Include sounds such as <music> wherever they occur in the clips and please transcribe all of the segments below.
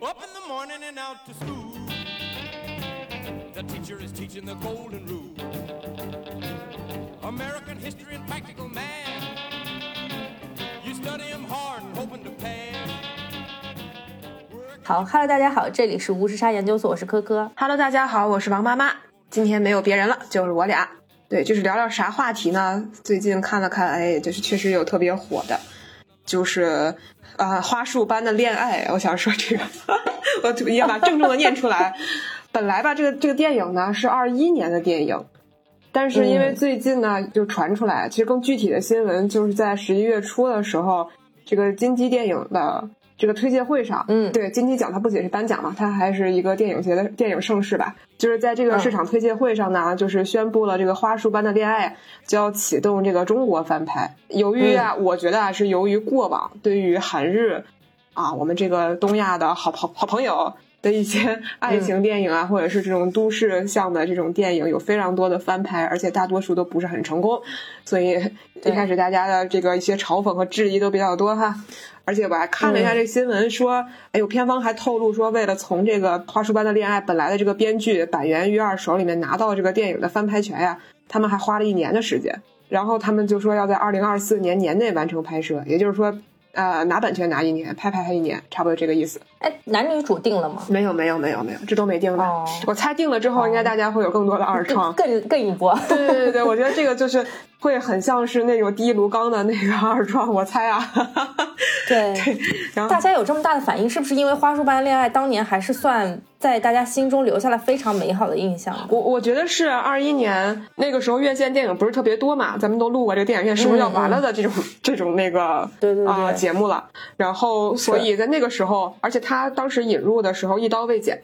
Up in the morning and out to school. The teacher is teaching the golden rule. American history and practical math. You study 'em hard and hoping to pass. 好，Hello，大家好，这里是无时差研究所，我是科科。Hello，大家好，我是王妈妈。今天没有别人了，就是我俩。对，就是聊聊啥话题呢？最近看了看，哎，就是确实有特别火的，就是啊、花束般的恋爱。我想说这个，<laughs> 我一定要把郑重的念出来。本来吧，这个这个电影呢是二一年的电影，但是因为嗯最近呢就传出来，其实更具体的新闻就是在十一月初的时候，这个金鸡电影的这个推介会上，嗯对金鸡奖它不仅是颁奖嘛，它还是一个电影节的电影盛世吧。就是在这个市场推介会上呢，就是宣布了这个《花束般的恋爱》就要启动这个中国翻拍。由于啊，我觉得啊是由于过往对于韩日啊，我们这个东亚的好好好朋友的一些爱情电影啊，或者是这种都市向的这种电影，有非常多的翻拍，而且大多数都不是很成功，所以一开始大家的这个一些嘲讽和质疑都比较多哈。而且我还看了一下这个新闻，说，哎呦，片方还透露说，为了从这个《花束般的恋爱》本来的这个编剧板垣裕二手里面拿到这个电影的翻拍权呀，他们还花了一年的时间。然后他们就说要在二零二四年年内完成拍摄，也就是说，呃，拿版权拿一年，拍拍还一年，差不多这个意思。哎，男女主定了吗？没有，没有，没有，没有，这都没定呢。哦我猜定了之后，应该大家会有更多的二创。更更一波。对对对对，我觉得这个就是会很像是那种第一炉钢的那个二创，我猜啊。<laughs> 对，然后大家有这么大的反应，是不是因为《花束般的恋爱》当年还是算在大家心中留下了非常美好的印象？我我觉得是二一年那个时候院线电影不是特别多嘛，咱们都录过这个电影院是不是要完了的这种、这种那个对对对啊、节目了。然后所以在那个时候，而且他当时引入的时候一刀未剪。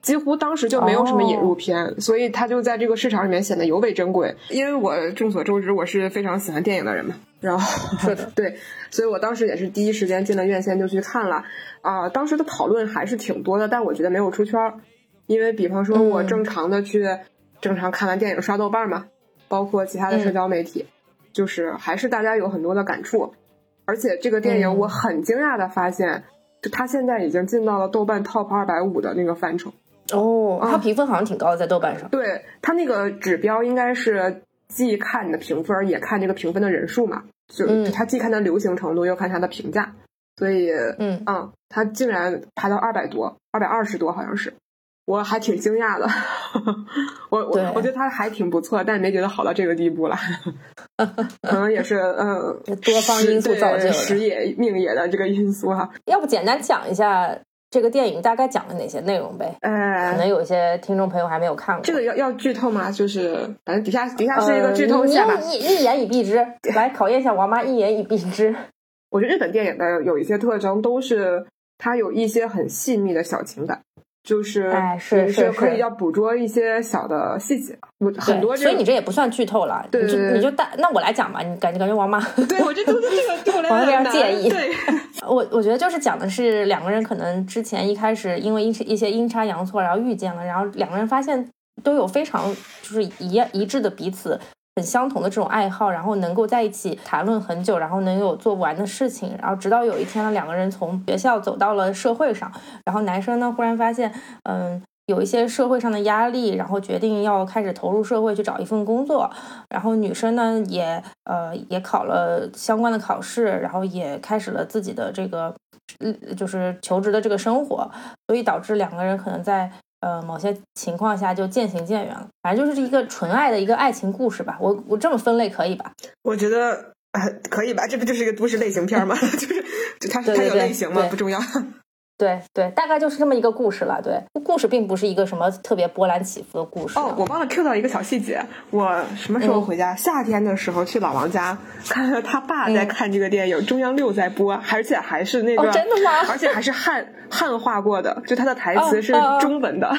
几乎当时就没有什么引入片，所以他就在这个市场里面显得尤为珍贵。因为我众所周知，我是非常喜欢电影的人嘛，然后是的 <laughs> 对，所以我当时也是第一时间进了院线就去看了。啊、当时的讨论还是挺多的，但我觉得没有出圈儿，因为比方说我嗯正常的去、正常看完电影刷豆瓣嘛，包括其他的社交媒体，就是还是大家有很多的感触。而且这个电影嗯我很惊讶的发现，就它现在已经进到了豆瓣 Top 二百五的那个范畴。哦，它评分好像挺高的，在豆瓣上。对它那个指标应该是既看你的评分，也看这个评分的人数嘛，就嗯它既看它流行程度，又看它的评价，所以嗯，啊，它竟然排到二百多，二百二十多好像是，我还挺惊讶的。我我我觉得他还挺不错，但没觉得好到这个地步了，<laughs> 可能也是嗯 <laughs> 多方因素造就的时时也命也的这个因素哈。要不简单讲一下这个电影大概讲了哪些内容呗？可呃，能有一些听众朋友还没有看过。这个要要剧透吗？就是反正底下底下是一个剧透呃、你线吧。你一一言以蔽之，来考验一下王妈一言以蔽之。我觉得日本电影的有一些特征都是它有一些很细密的小情感，就是哎是是是可以要捕捉一些小的细节，我很多对，所以你这也不算剧透了，你就对对对你就大，那我来讲吧，你感觉感觉王妈，对我这这这个对我来我有点讲很难介意对，我 <laughs> <laughs> 我觉得就是讲的是两个人可能之前一开始因为一一些阴差阳错，然后遇见了，然后两个人发现都有非常就是一一致的彼此。很相同的这种爱好，然后能够在一起谈论很久，然后能有做不完的事情，然后直到有一天呢，两个人从学校走到了社会上，然后男生呢忽然发现，嗯，有一些社会上的压力，然后决定要开始投入社会去找一份工作，然后女生呢也呃也考了相关的考试，然后也开始了自己的这个嗯就是求职的这个生活，所以导致两个人可能在呃某些情况下就渐行渐远了。反正就是一个纯爱的一个爱情故事吧，我我这么分类可以吧？我觉得呃可以吧，这不就是一个都市类型片吗？<laughs> 就是就它它有类型吗？不重要。对对，大概就是这么一个故事了。对，故事并不是一个什么特别波澜起伏的故事。哦，我忘了 Q 到一个小细节，我什么时候回家？夏天的时候去老王家，看到他爸在嗯看这个电影，中央六在播，而且还是那个，哦真的吗而且还是汉汉化过的，就他的台词是中文的。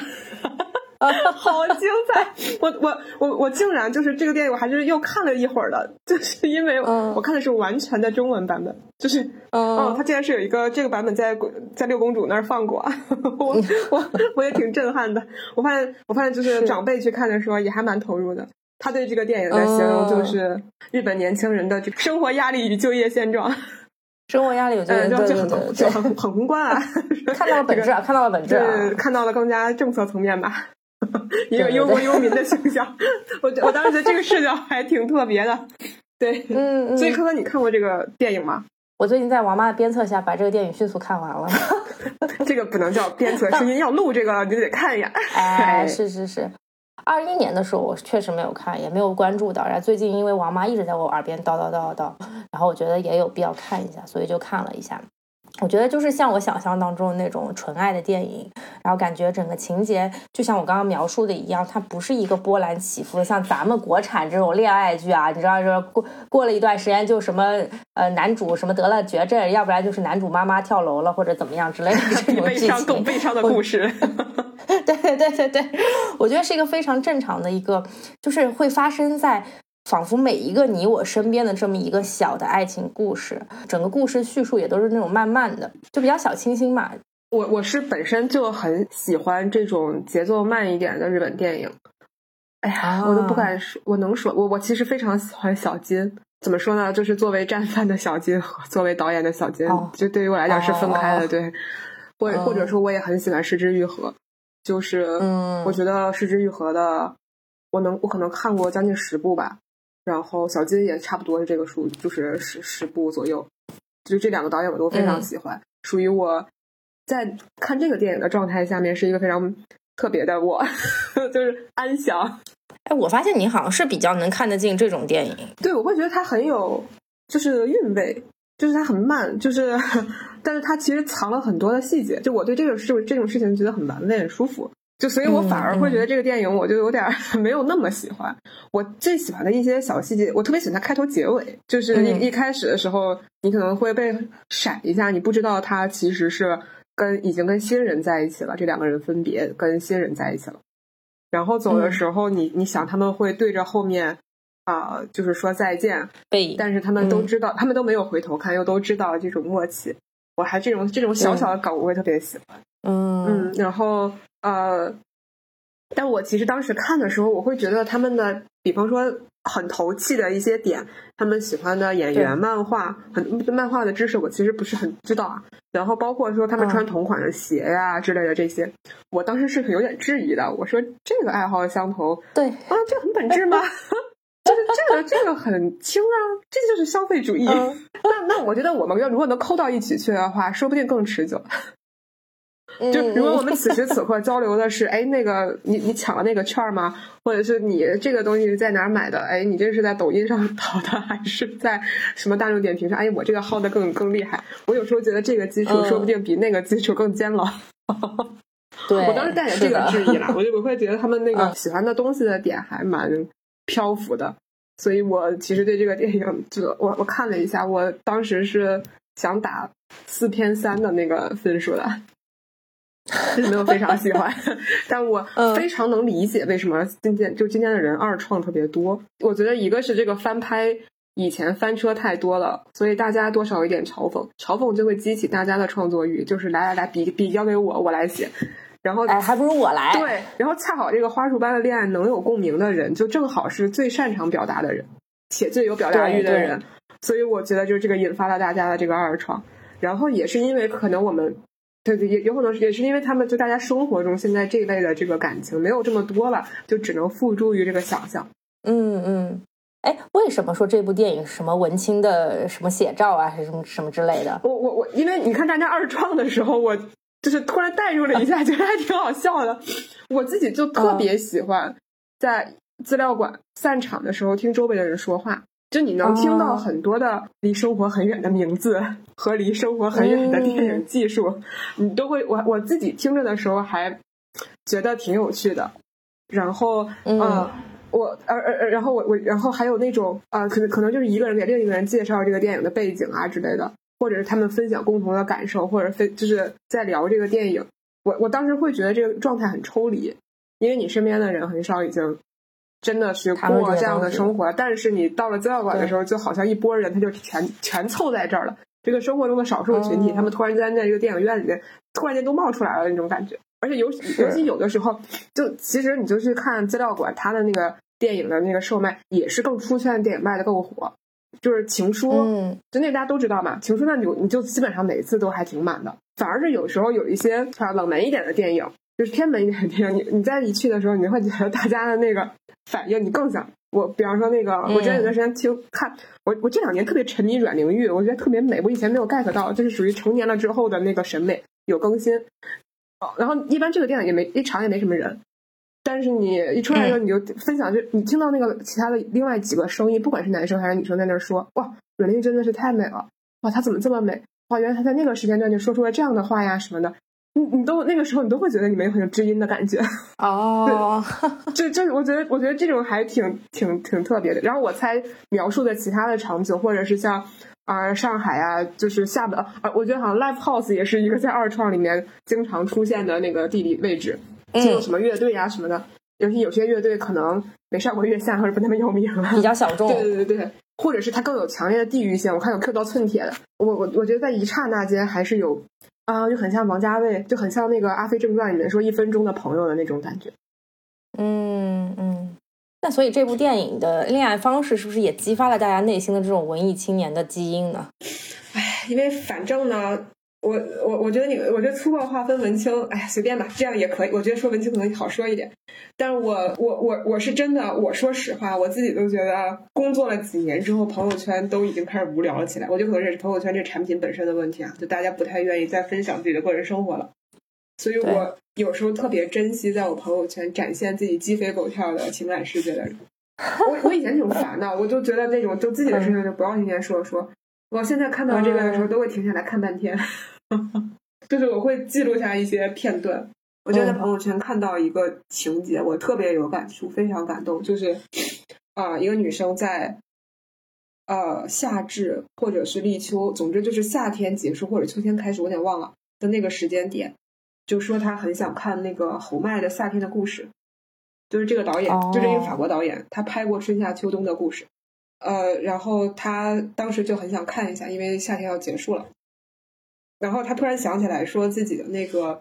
<laughs> 好精彩！<laughs> 我我我我竟然就是这个电影，我还是又看了一会儿的，就是因为嗯。我看的是完全的中文版本，就是嗯。哦，它竟然是有一个这个版本在在六公主那儿放过，<laughs> 我我我也挺震撼的。我发现我发现就是是。长辈去看的时候也还蛮投入的。他对这个电影的形容就是日本年轻人的这个生活压力与就业现状。生活压力，我觉得就对很就很很宏观啊，看到了本质啊，看到了本质啊，看到了更加政策层面吧，<laughs> 一个忧国忧民的形象。<laughs> 我我当时觉得这个视角还挺特别的，对，嗯嗯，所以科科，你看过这个电影吗？我最近在王妈的鞭策下把这个电影迅速看完了。<laughs> 这个不能叫鞭策，是您要录这个，你得看一眼。哎，是是是。二一年的时候，我确实没有看，也没有关注到。然后最近因为王妈一直在我耳边叨叨叨叨叨，然后我觉得也有必要看一下，所以就看了一下。我觉得就是像我想象当中的那种纯爱的电影，然后感觉整个情节就像我刚刚描述的一样，它不是一个波澜起伏的，像咱们国产这种恋爱剧啊，你知道，说过过了一段时间就什么呃男主什么得了绝症，要不然就是男主妈妈跳楼了或者怎么样之类的这种 <laughs> 悲伤更悲伤的故事。<laughs> 对对对对对，我觉得是一个非常正常的一个，就是会发生在。仿佛每一个你我身边的这么一个小的爱情故事，整个故事叙述也都是那种慢慢的，就比较小清新嘛。我我是本身就很喜欢这种节奏慢一点的日本电影。哎呀，我都不敢说，我能说，我我其实非常喜欢小金。怎么说呢？就是作为战犯的小金和作为导演的小金，就对于我来讲是分开的。对，或或者说我也很喜欢《失之愈合》，就是嗯我觉得《失之愈合》的，我能我可能看过将近十部吧。然后小金也差不多是这个数，就是十十部左右。就这两个导演我都非常喜欢，属于我在看这个电影的状态下面是一个非常特别的我，<laughs> 就是安详。哎，我发现你好像是比较能看得进这种电影。对，我会觉得它很有就是韵味，就是它很慢，就是 <laughs> 但是它其实藏了很多的细节。就我对这个事这种事情觉得很玩味，很舒服。就所以，我反而会觉得这个电影，我就有点 <laughs> 没有那么喜欢。我最喜欢的一些小细节，我特别喜欢它开头结尾，就是一一开始的时候，你可能会被闪一下，你不知道他其实是跟已经跟新人在一起了，这两个人分别跟新人在一起了。然后走的时候，你你想他们会对着后面啊，就是说再见，但是他们都知道，他们都没有回头看，又都知道这种默契。我还这种这种小小的梗，我会特别喜欢。嗯嗯，然后。呃，但我其实当时看的时候，我会觉得他们的，比方说很投气的一些点，他们喜欢的演员、漫画，很漫画的知识，我其实不是很知道啊。然后包括说他们穿同款的鞋呀之类的这些，我当时是有点质疑的。我说这个爱好相同，对啊，这很本质吗？<laughs> 就是这个这个很轻啊，这就是消费主义。<laughs> 那那我觉得我们要如果能抠到一起去的话，说不定更持久。就如果我们此时此刻交流的是，哎，那个你你抢了那个券吗？或者是你这个东西是在哪儿买的？哎，你这是在抖音上淘的，还是在什么大众点评上？哎，我这个薅的更更厉害。我有时候觉得这个基础说不定比那个基础更坚牢。对，我当时带着这个质疑了，我就我会觉得他们那个喜欢的东西的点还蛮漂浮的。所以我其实对这个电影，就我我看了一下，我当时是想打四偏三的那个分数的。<laughs> 没有非常喜欢，<laughs> 但我非常能理解为什么今天就今天的人二创特别多。我觉得一个是这个翻拍以前翻车太多了，所以大家多少有点嘲讽，嘲讽就会激起大家的创作欲，就是来来来比比交给我，我来写。然后哎，还不如我来。对，然后恰好这个花束般的恋爱能有共鸣的人，就正好是最擅长表达的人，且最有表达欲的人。所以我觉得就是这个引发了大家的这个二创，然后也是因为可能我们。对对，也有可能是也是因为他们就大家生活中现在这一类的这个感情没有这么多了，就只能付诸于这个想象。嗯嗯，哎，为什么说这部电影什么文青的什么写照啊，还是什么什么之类的？我我我，因为你看大家二创的时候，我就是突然代入了一下，觉得还挺好笑的。我自己就特别喜欢在资料馆散场的时候听周围的人说话。就你能听到很多的离生活很远的名字和离生活很远的电影技术，你都会我我自己听着的时候还觉得挺有趣的。然后，嗯，我而而然后我我然后还有那种啊，可能可能就是一个人给另一个人介绍这个电影的背景啊之类的，或者是他们分享共同的感受，或者分就是在聊这个电影。我我当时会觉得这个状态很抽离，因为你身边的人很少已经。真的是过这样的生活，但是你到了资料馆的时候，就好像一拨人他就全 <laughs> 全凑在这儿了。这个生活中的少数群体，他们突然间在这个电影院里面，突然间都冒出来了那种感觉。而且尤尤其有的时候，就其实你就去看资料馆，他的那个电影的那个售卖也是更出圈的，电影卖的更火。就是情书，嗯就那大家都知道嘛，情书那你就你就基本上每次都还挺满的，反而是有时候有一些啊冷门一点的电影，就是偏门一点的电影，你你在一去的时候，你会觉得大家的那个反应，你更想我，比方说那个，我之前有段时间听看，我我这两年特别沉迷阮玲玉，我觉得特别美，我以前没有 get 到，就是属于成年了之后的那个审美有更新。哦，然后一般这个电影也没一场也没什么人，但是你一出来的时候你就分享，就你听到那个其他的另外几个声音，不管是男生还是女生在那儿说，哇，阮玲玉真的是太美了，哇，她怎么这么美？哇，原来她在那个时间段就说出了这样的话呀什么的，你你都那个时候你都会觉得你们有很有知音的感觉。<laughs> 哦，这这，我觉得我觉得这种还挺挺挺特别的。然后我猜描述的其他的场景，或者是像啊、呃上海啊，就是厦门啊，我觉得好像 live house 也是一个在二创里面经常出现的那个地理位置，就有什么乐队啊什么的。尤其有些乐队可能没上过月下或者不那么有名了，比较小众。对对对对，或者是它更有强烈的地域性。我看有 Q 到寸铁的，我我我觉得在一刹那间还是有啊，就很像王家卫，就很像那个《阿飞正传》里面说一分钟的朋友的那种感觉。嗯嗯。那所以这部电影的恋爱方式是不是也激发了大家内心的这种文艺青年的基因呢？唉，因为反正呢，我我我觉得你，我觉得粗暴划分文青，哎，随便吧，这样也可以。我觉得说文青可能好说一点，但是我我我我是真的，我说实话，我自己都觉得工作了几年之后，朋友圈都已经开始无聊了起来。我觉得可能是朋友圈这产品本身的问题啊，就大家不太愿意再分享自己的个人生活了。所以我有时候特别珍惜在我朋友圈展现自己鸡飞狗跳的情感世界的人。我我以前挺烦的，我就觉得那种就自己的事情就不要天天说说。我现在看到这个的时候，都会停下来看半天，<laughs> 就是我会记录下一些片段。我就在朋友圈看到一个情节，我特别有感触，非常感动，就是啊、一个女生在呃夏至或者是立秋，总之就是夏天结束或者秋天开始，我有点忘了的那个时间点，就说她很想看那个侯麦的《夏天的故事》，就是这个导演，哦就是一个法国导演，他拍过春夏秋冬的故事。呃，然后他当时就很想看一下，因为夏天要结束了。然后他突然想起来，说自己的那个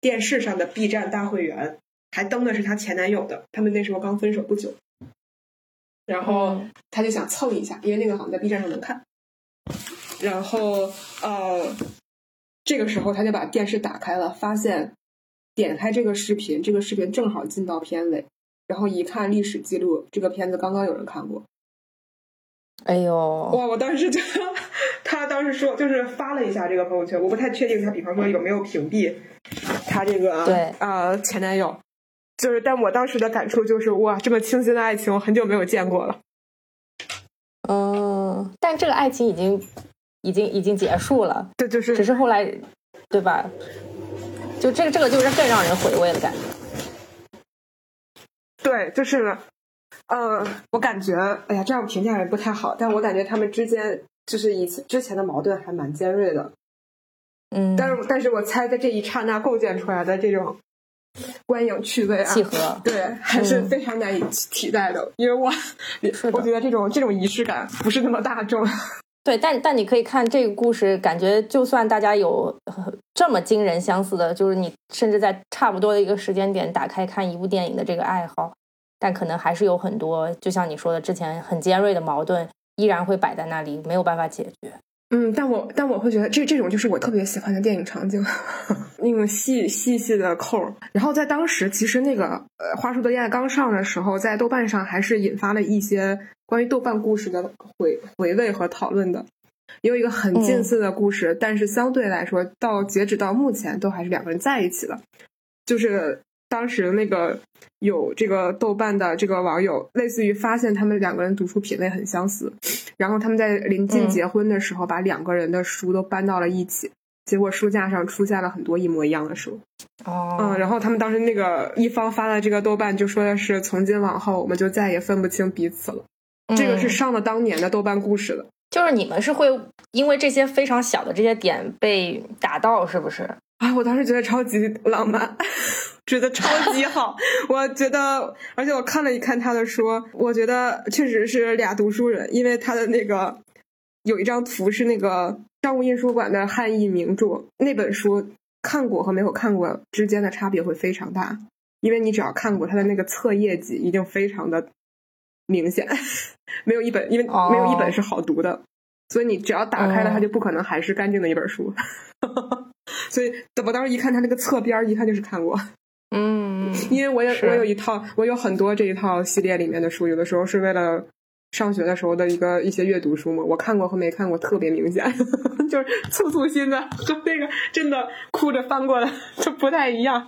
电视上的 B 站大会员还登的是她前男友的，他们那时候刚分手不久。然后他就想蹭一下，因为那个好像在 B 站上能看。然后呃，这个时候他就把电视打开了，发现点开这个视频，这个视频正好进到片尾，然后一看历史记录，这个片子刚刚有人看过。哎呦，哇！我当时就，他当时说就是发了一下这个朋友圈，我不太确定他，比方说有没有屏蔽他这个对呃前男友，就是，但我当时的感触就是哇，这么清新的爱情我很久没有见过了。嗯，但这个爱情已经已经已经结束了，这就是只是后来，对吧？就这个这个就是更让人回味的感觉。对，就是，呃，我感觉，哎呀，这样评价也不太好，但我感觉他们之间就是以前之前的矛盾还蛮尖锐的，嗯，但是，但是我猜在这一刹那构建出来的这种观影趣味啊，契合，对，还是嗯非常难以替代的，因为我我觉得这种这种仪式感不是那么大众。<laughs> 对，但但你可以看这个故事，感觉就算大家有、呃这么惊人相似的，就是你甚至在差不多的一个时间点打开看一部电影的这个爱好，但可能还是有很多，就像你说的，之前很尖锐的矛盾依然会摆在那里，没有办法解决。嗯，但我但我会觉得这这种就是我特别喜欢的电影场景，<laughs> 那个细细细的扣儿。然后在当时，其实那个呃《花束的恋爱》刚上的时候，在豆瓣上还是引发了一些关于豆瓣故事的回回味和讨论的。也有一个很近似的故事，但是相对来说，到截止到目前都还是两个人在一起的。就是当时那个有这个豆瓣的这个网友，类似于发现他们两个人读书品味很相似，然后他们在临近嗯结婚的时候，把两个人的书都搬到了一起，结果书架上出现了很多一模一样的书。哦，嗯，然后他们当时那个一方发的这个豆瓣就说的是，从今往后我们就再也分不清彼此了。这个是嗯上了当年的豆瓣故事的。就是你们是会因为这些非常小的这些点被打到，是不是？啊，我当时觉得超级浪漫，觉得超级好。我觉得，而且我看了一看他的书，我觉得确实是俩读书人，因为他的那个有一张图是那个商务印书馆的汉译名著，那本书看过和没有看过之间的差别会非常大，因为你只要看过他的那个册页集，一定非常的明显，没有一本，因为没有一本是好读的，所以你只要打开了，它就不可能还是干净的一本书。<laughs> 所以我当时一看他那个侧边，一看就是看过。嗯，因为我有我有一套，我有很多这一套系列里面的书，有的时候是为了上学的时候的一个一些阅读书嘛，我看过和没看过特别明显，<laughs> 就是粗粗心的和那个真的哭着翻过来就不太一样。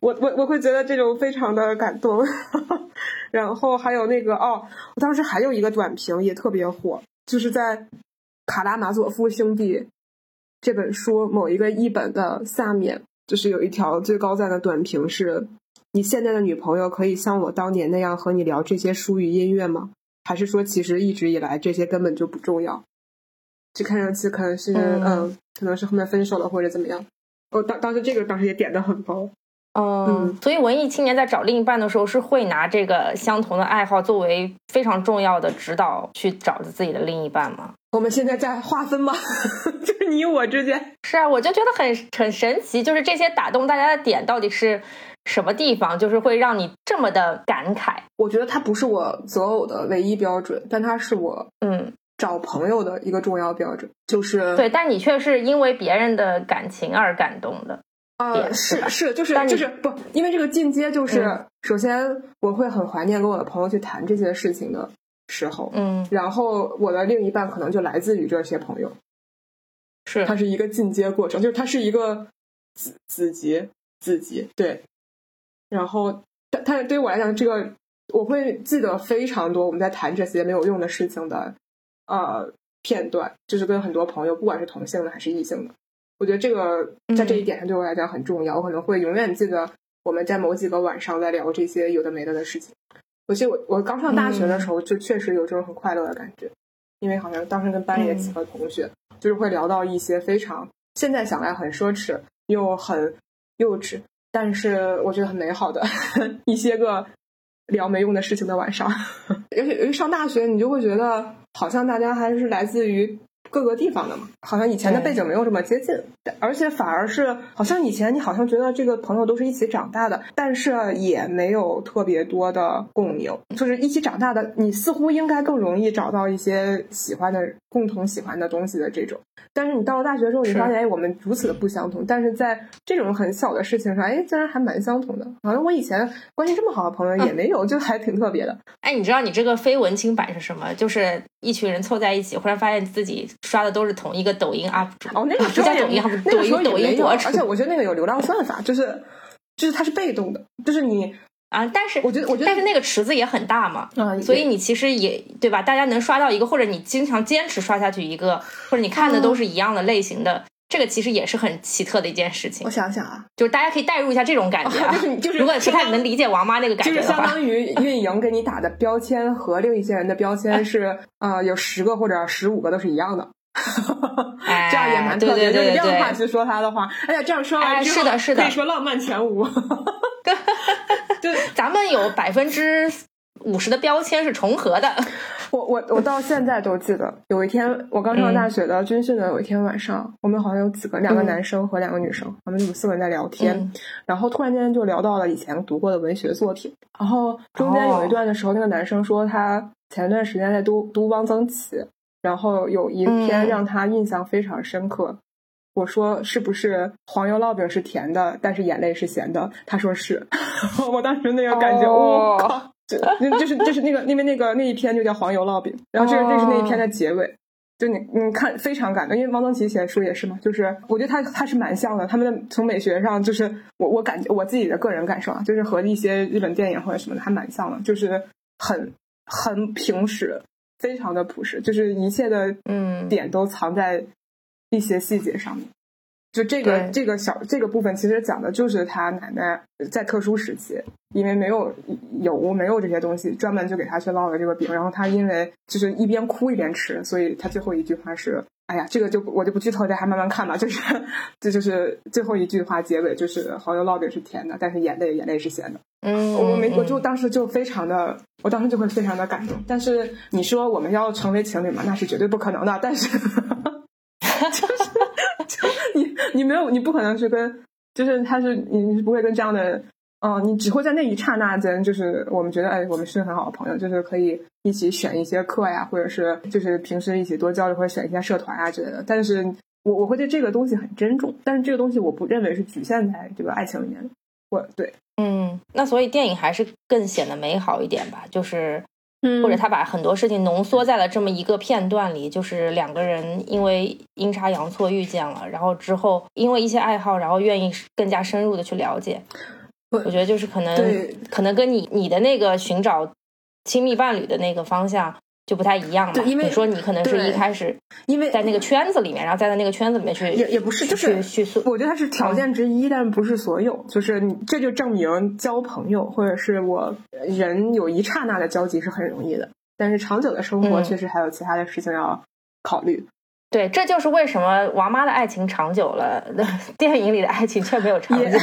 我我我会觉得这种非常的感动。<laughs> 然后还有那个哦，我当时还有一个短评也特别火，就是在《卡拉马佐夫兄弟》这本书某一个译本的下面。就是有一条最高赞的短评是：你现在的女朋友可以像我当年那样和你聊这些书与音乐吗？还是说其实一直以来这些根本就不重要？这看上去可能是嗯，可能是后面分手了或者怎么样。我当当时这个当时也点的很高。嗯，所以文艺青年在找另一半的时候是会拿这个相同的爱好作为非常重要的指导去找自己的另一半吗？我们现在在划分吗？<laughs> 就是你我之间？是啊，我就觉得很很神奇，就是这些打动大家的点到底是什么地方，就是会让你这么的感慨。我觉得它不是我择偶的唯一标准，但它是我嗯找朋友的一个重要标准。就是对，但你却是因为别人的感情而感动的。啊，是是，就是就是不，因为这个进阶就是，首先我会很怀念跟我的朋友去谈这些事情的时候，嗯，然后我的另一半可能就来自于这些朋友，是，它是一个进阶过程，就是它是一个子子级子级，对，然后它它对于我来讲，这个我会记得非常多我们在谈这些没有用的事情的呃片段，就是跟很多朋友，不管是同性的还是异性的。我觉得这个在这一点上对我来讲很重要，我可能会永远记得我们在某几个晚上在聊这些有的没的的事情。我记得我我刚上大学的时候就确实有这种很快乐的感觉，因为好像当时跟班里的几个同学就是会聊到一些非常现在想来很奢侈又很幼稚，但是我觉得很美好的 <laughs> 一些个聊没用的事情的晚上。而且因为上大学，你就会觉得好像大家还是来自于。各个地方的嘛，好像以前的背景没有这么接近，而且反而是好像以前你好像觉得这个朋友都是一起长大的，但是也没有特别多的共鸣，就是一起长大的，你似乎应该更容易找到一些喜欢的、共同喜欢的东西的这种。但是你到了大学之后，你发现哎，我们如此的不相同，但是在这种很小的事情上，哎，竟然还蛮相同的。好像我以前关系这么好的朋友也没有，就还挺特别的。哎，你知道你这个非文青版是什么？就是一群人凑在一起，忽然发现自己。刷的都是同一个抖音 UP 主哦，那个不叫抖音 UP 主，抖音抖音博主。而且我觉得那个有流量算法，就是就是它是被动的，就是你啊。但是我觉得，我觉得，但是那个池子也很大嘛，嗯，所以你其实也对吧？大家能刷到一个，或者你经常坚持刷下去一个，或者你看的都是一样的类型的，这个其实也是很奇特的一件事情。我想想啊，就是大家可以代入一下这种感觉，就是就是，如果不太能理解王妈那个感觉就是，相当于运营给你打的标签和另一些人的标签 <laughs> 是呃，有十个或者十五个都是一样的。<laughs> 这样也蛮特别，就是这样的话去说他的话。哎呀，这样说完之后，可以说浪漫全无。<laughs> 对，咱们有百分之五十的标签是重合的。<laughs> 我我我到现在都记得，有一天我刚上大学的军训的有一天晚上，我们好像有几个两个男生和两个女生，我们就四个人在聊天，然后突然间就聊到了以前读过的文学作品，然后中间有一段的时候，那个男生说他前段时间在读读汪曾祺。然后有一篇让他印象非常深刻，我说是不是黄油烙饼是甜的，但是眼泪是咸的？他说是，<laughs> 我当时那个感觉，我靠，就就是就是那个因为那个那一篇就叫黄油烙饼，然后这是这是那一篇的结尾，就你你看非常感动，因为汪曾祺写的书也是嘛，就是我觉得他他是蛮像的，他们的从美学上就是我我感觉我自己的个人感受啊，就是和一些日本电影或者什么的还蛮像的，就是很很平实。非常的朴实，就是一切的嗯点都藏在一些细节上面。就这个这个小这个部分，其实讲的就是他奶奶在特殊时期，因为没有油没有这些东西，专门就给他去烙了这个饼。然后他因为就是一边哭一边吃，所以他最后一句话是：“哎呀，这个就我就不剧透，大家慢慢看吧。”就是这就是最后一句话，结尾就是蚝油烙饼是甜的，但是眼泪眼泪是咸的。嗯，我没我就当时就非常的，我当时就会非常的感动。但是你说我们要成为情侣嘛，那是绝对不可能的。但是就是。<laughs> 你你没有，你不可能是跟，就是他是你你是不会跟这样的哦，你只会在那一刹那间，就是我们觉得，哎，我们是很好的朋友，就是可以一起选一些课呀，或者是就是平时一起多交流，或者选一些社团啊之类的。但是我我会对这个东西很珍重，但是这个东西我不认为是局限在这个爱情里面的。我对，嗯，那所以电影还是更显得美好一点吧，就是。嗯或者他把很多事情浓缩在了这么一个片段里，就是两个人因为阴差阳错遇见了，然后之后因为一些爱好，然后愿意更加深入的去了解。我我觉得就是可能可能跟你你的那个寻找亲密伴侣的那个方向就不太一样嘛。对因为你说你可能是一开始因为在那个圈子里面，然后再在那个圈子里面去也也不是，就是去去我觉得它是条件之一，但不是所有。就是你这就证明交朋友或者是我人有一刹那的交集是很容易的，但是长久的生活嗯确实还有其他的事情要考虑。对，这就是为什么王妈的爱情长久了，<laughs> 电影里的爱情却没有长也久。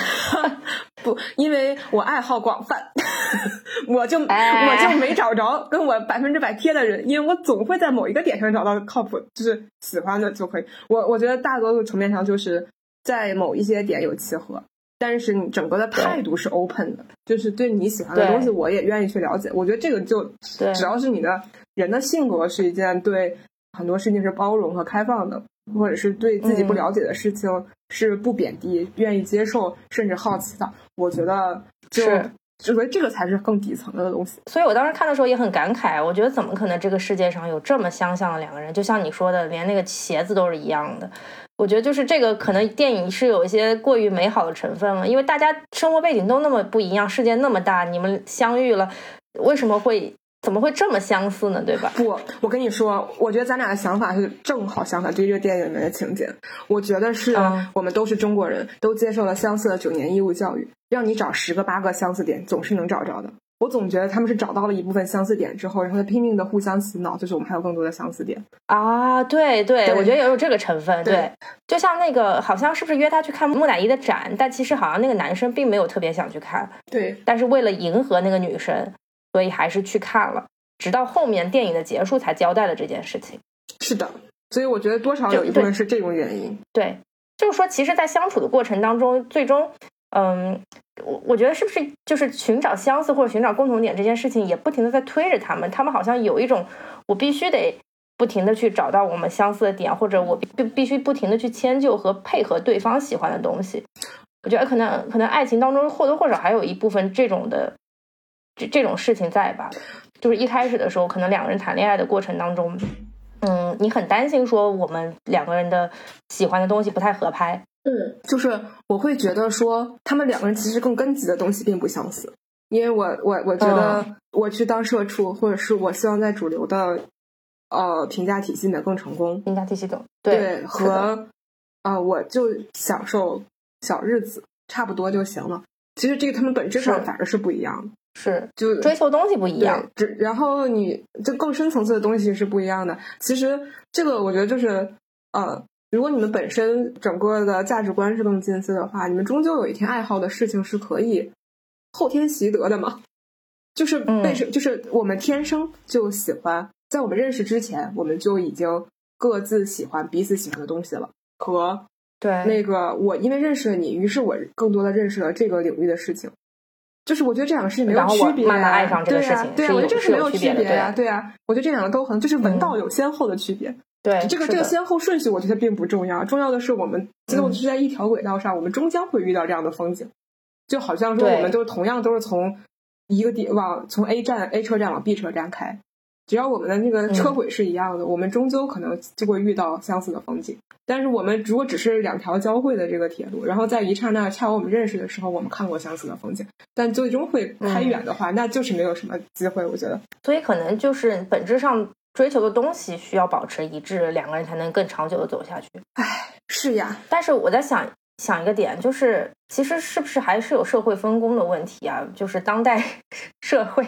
不，因为我爱好广泛，<laughs> 我就、哎我就没找着跟我百分之百贴的人，因为我总会在某一个点上找到靠谱，就是喜欢的就可以。我我觉得大多数层面上就是在某一些点有契合，但是你整个的态度是 open 的，就是对你喜欢的东西，我也愿意去了解。我觉得这个就对只要是你的人的性格是一件对很多事情是包容和开放的，或者是对自己不嗯了解的事情是不贬低、愿意接受甚至好奇的，我觉得就是我觉得这个才是更底层的东西。所以我当时看的时候也很感慨，我觉得怎么可能这个世界上有这么相像的两个人？就像你说的，连那个鞋子都是一样的。我觉得就是这个，可能电影是有一些过于美好的成分了，因为大家生活背景都那么不一样，世界那么大，你们相遇了，为什么会怎么会这么相似呢？对吧？不，我跟你说，我觉得咱俩的想法是正好相反，对于这个电影里面的情节，我觉得是嗯我们都是中国人，都接受了相似的九年义务教育，让你找十个八个相似点，总是能找着的。我总觉得他们是找到了一部分相似点之后，然后他拼命的互相洗脑，就是我们还有更多的相似点。啊，对对，对我觉得也有这个成分。对对，就像那个，好像是不是约他去看木乃伊的展，但其实好像那个男生并没有特别想去看，对，但是为了迎合那个女生，所以还是去看了。直到后面电影的结束才交代了这件事情。是的，所以我觉得多少有一部分是这种原因。对，就是说，其实，在相处的过程当中，最终，嗯，我我觉得是不是就是寻找相似或者寻找共同点这件事情，也不停的在推着他们，他们好像有一种我必须得不停的去找到我们相似的点，或者我必必必须不停的去迁就和配合对方喜欢的东西。我觉得可能可能爱情当中或多或少还有一部分这种的这这种事情在吧。就是一开始的时候，可能两个人谈恋爱的过程当中，嗯，你很担心说我们两个人的喜欢的东西不太合拍，嗯，就是我会觉得说，他们两个人其实更根基的东西并不相似，因为我我我觉得我去当社畜，或者是我希望在主流的呃评价体系里面更成功，评价体系等对和啊、我就享受小日子差不多就行了。其实这个他们本质上反而是不一样的，是就追求东西不一样，对，只然后你就更深层次的东西是不一样的。其实这个我觉得就是呃，如果你们本身整个的价值观是更近似的话，你们终究有一天爱好的事情是可以后天习得的嘛。就是嗯为什就是我们天生就喜欢，在我们认识之前，我们就已经各自喜欢彼此喜欢的东西了。和对，那个我因为认识了你，于是我更多的认识了这个领域的事情。就是我觉得这两个事情没有区别、啊，慢慢爱上这个对啊对啊，事情是有我觉得这个是没有区别呀、对啊，我觉得这两个都很，就是文道有先后的区别。对这个这个先后顺序，我觉得并不重要，重要的是我们最后是在一条轨道上，我们终将会遇到这样的风景，就好像说我们都同样都是从一个地往从 A 站 A 车站往 B 车站开，只要我们的那个车轨是一样的，我们终究可能就会遇到相似的风景。但是我们如果只是两条交汇的这个铁路，然后在一刹那恰好我们认识的时候，我们看过相似的风景，但最终会开远的话，那就是没有什么机会。我觉得，所以可能就是本质上追求的东西需要保持一致，两个人才能更长久的走下去。唉是呀，但是我在想想一个点，就是其实是不是还是有社会分工的问题啊？就是当代 <laughs> 社会，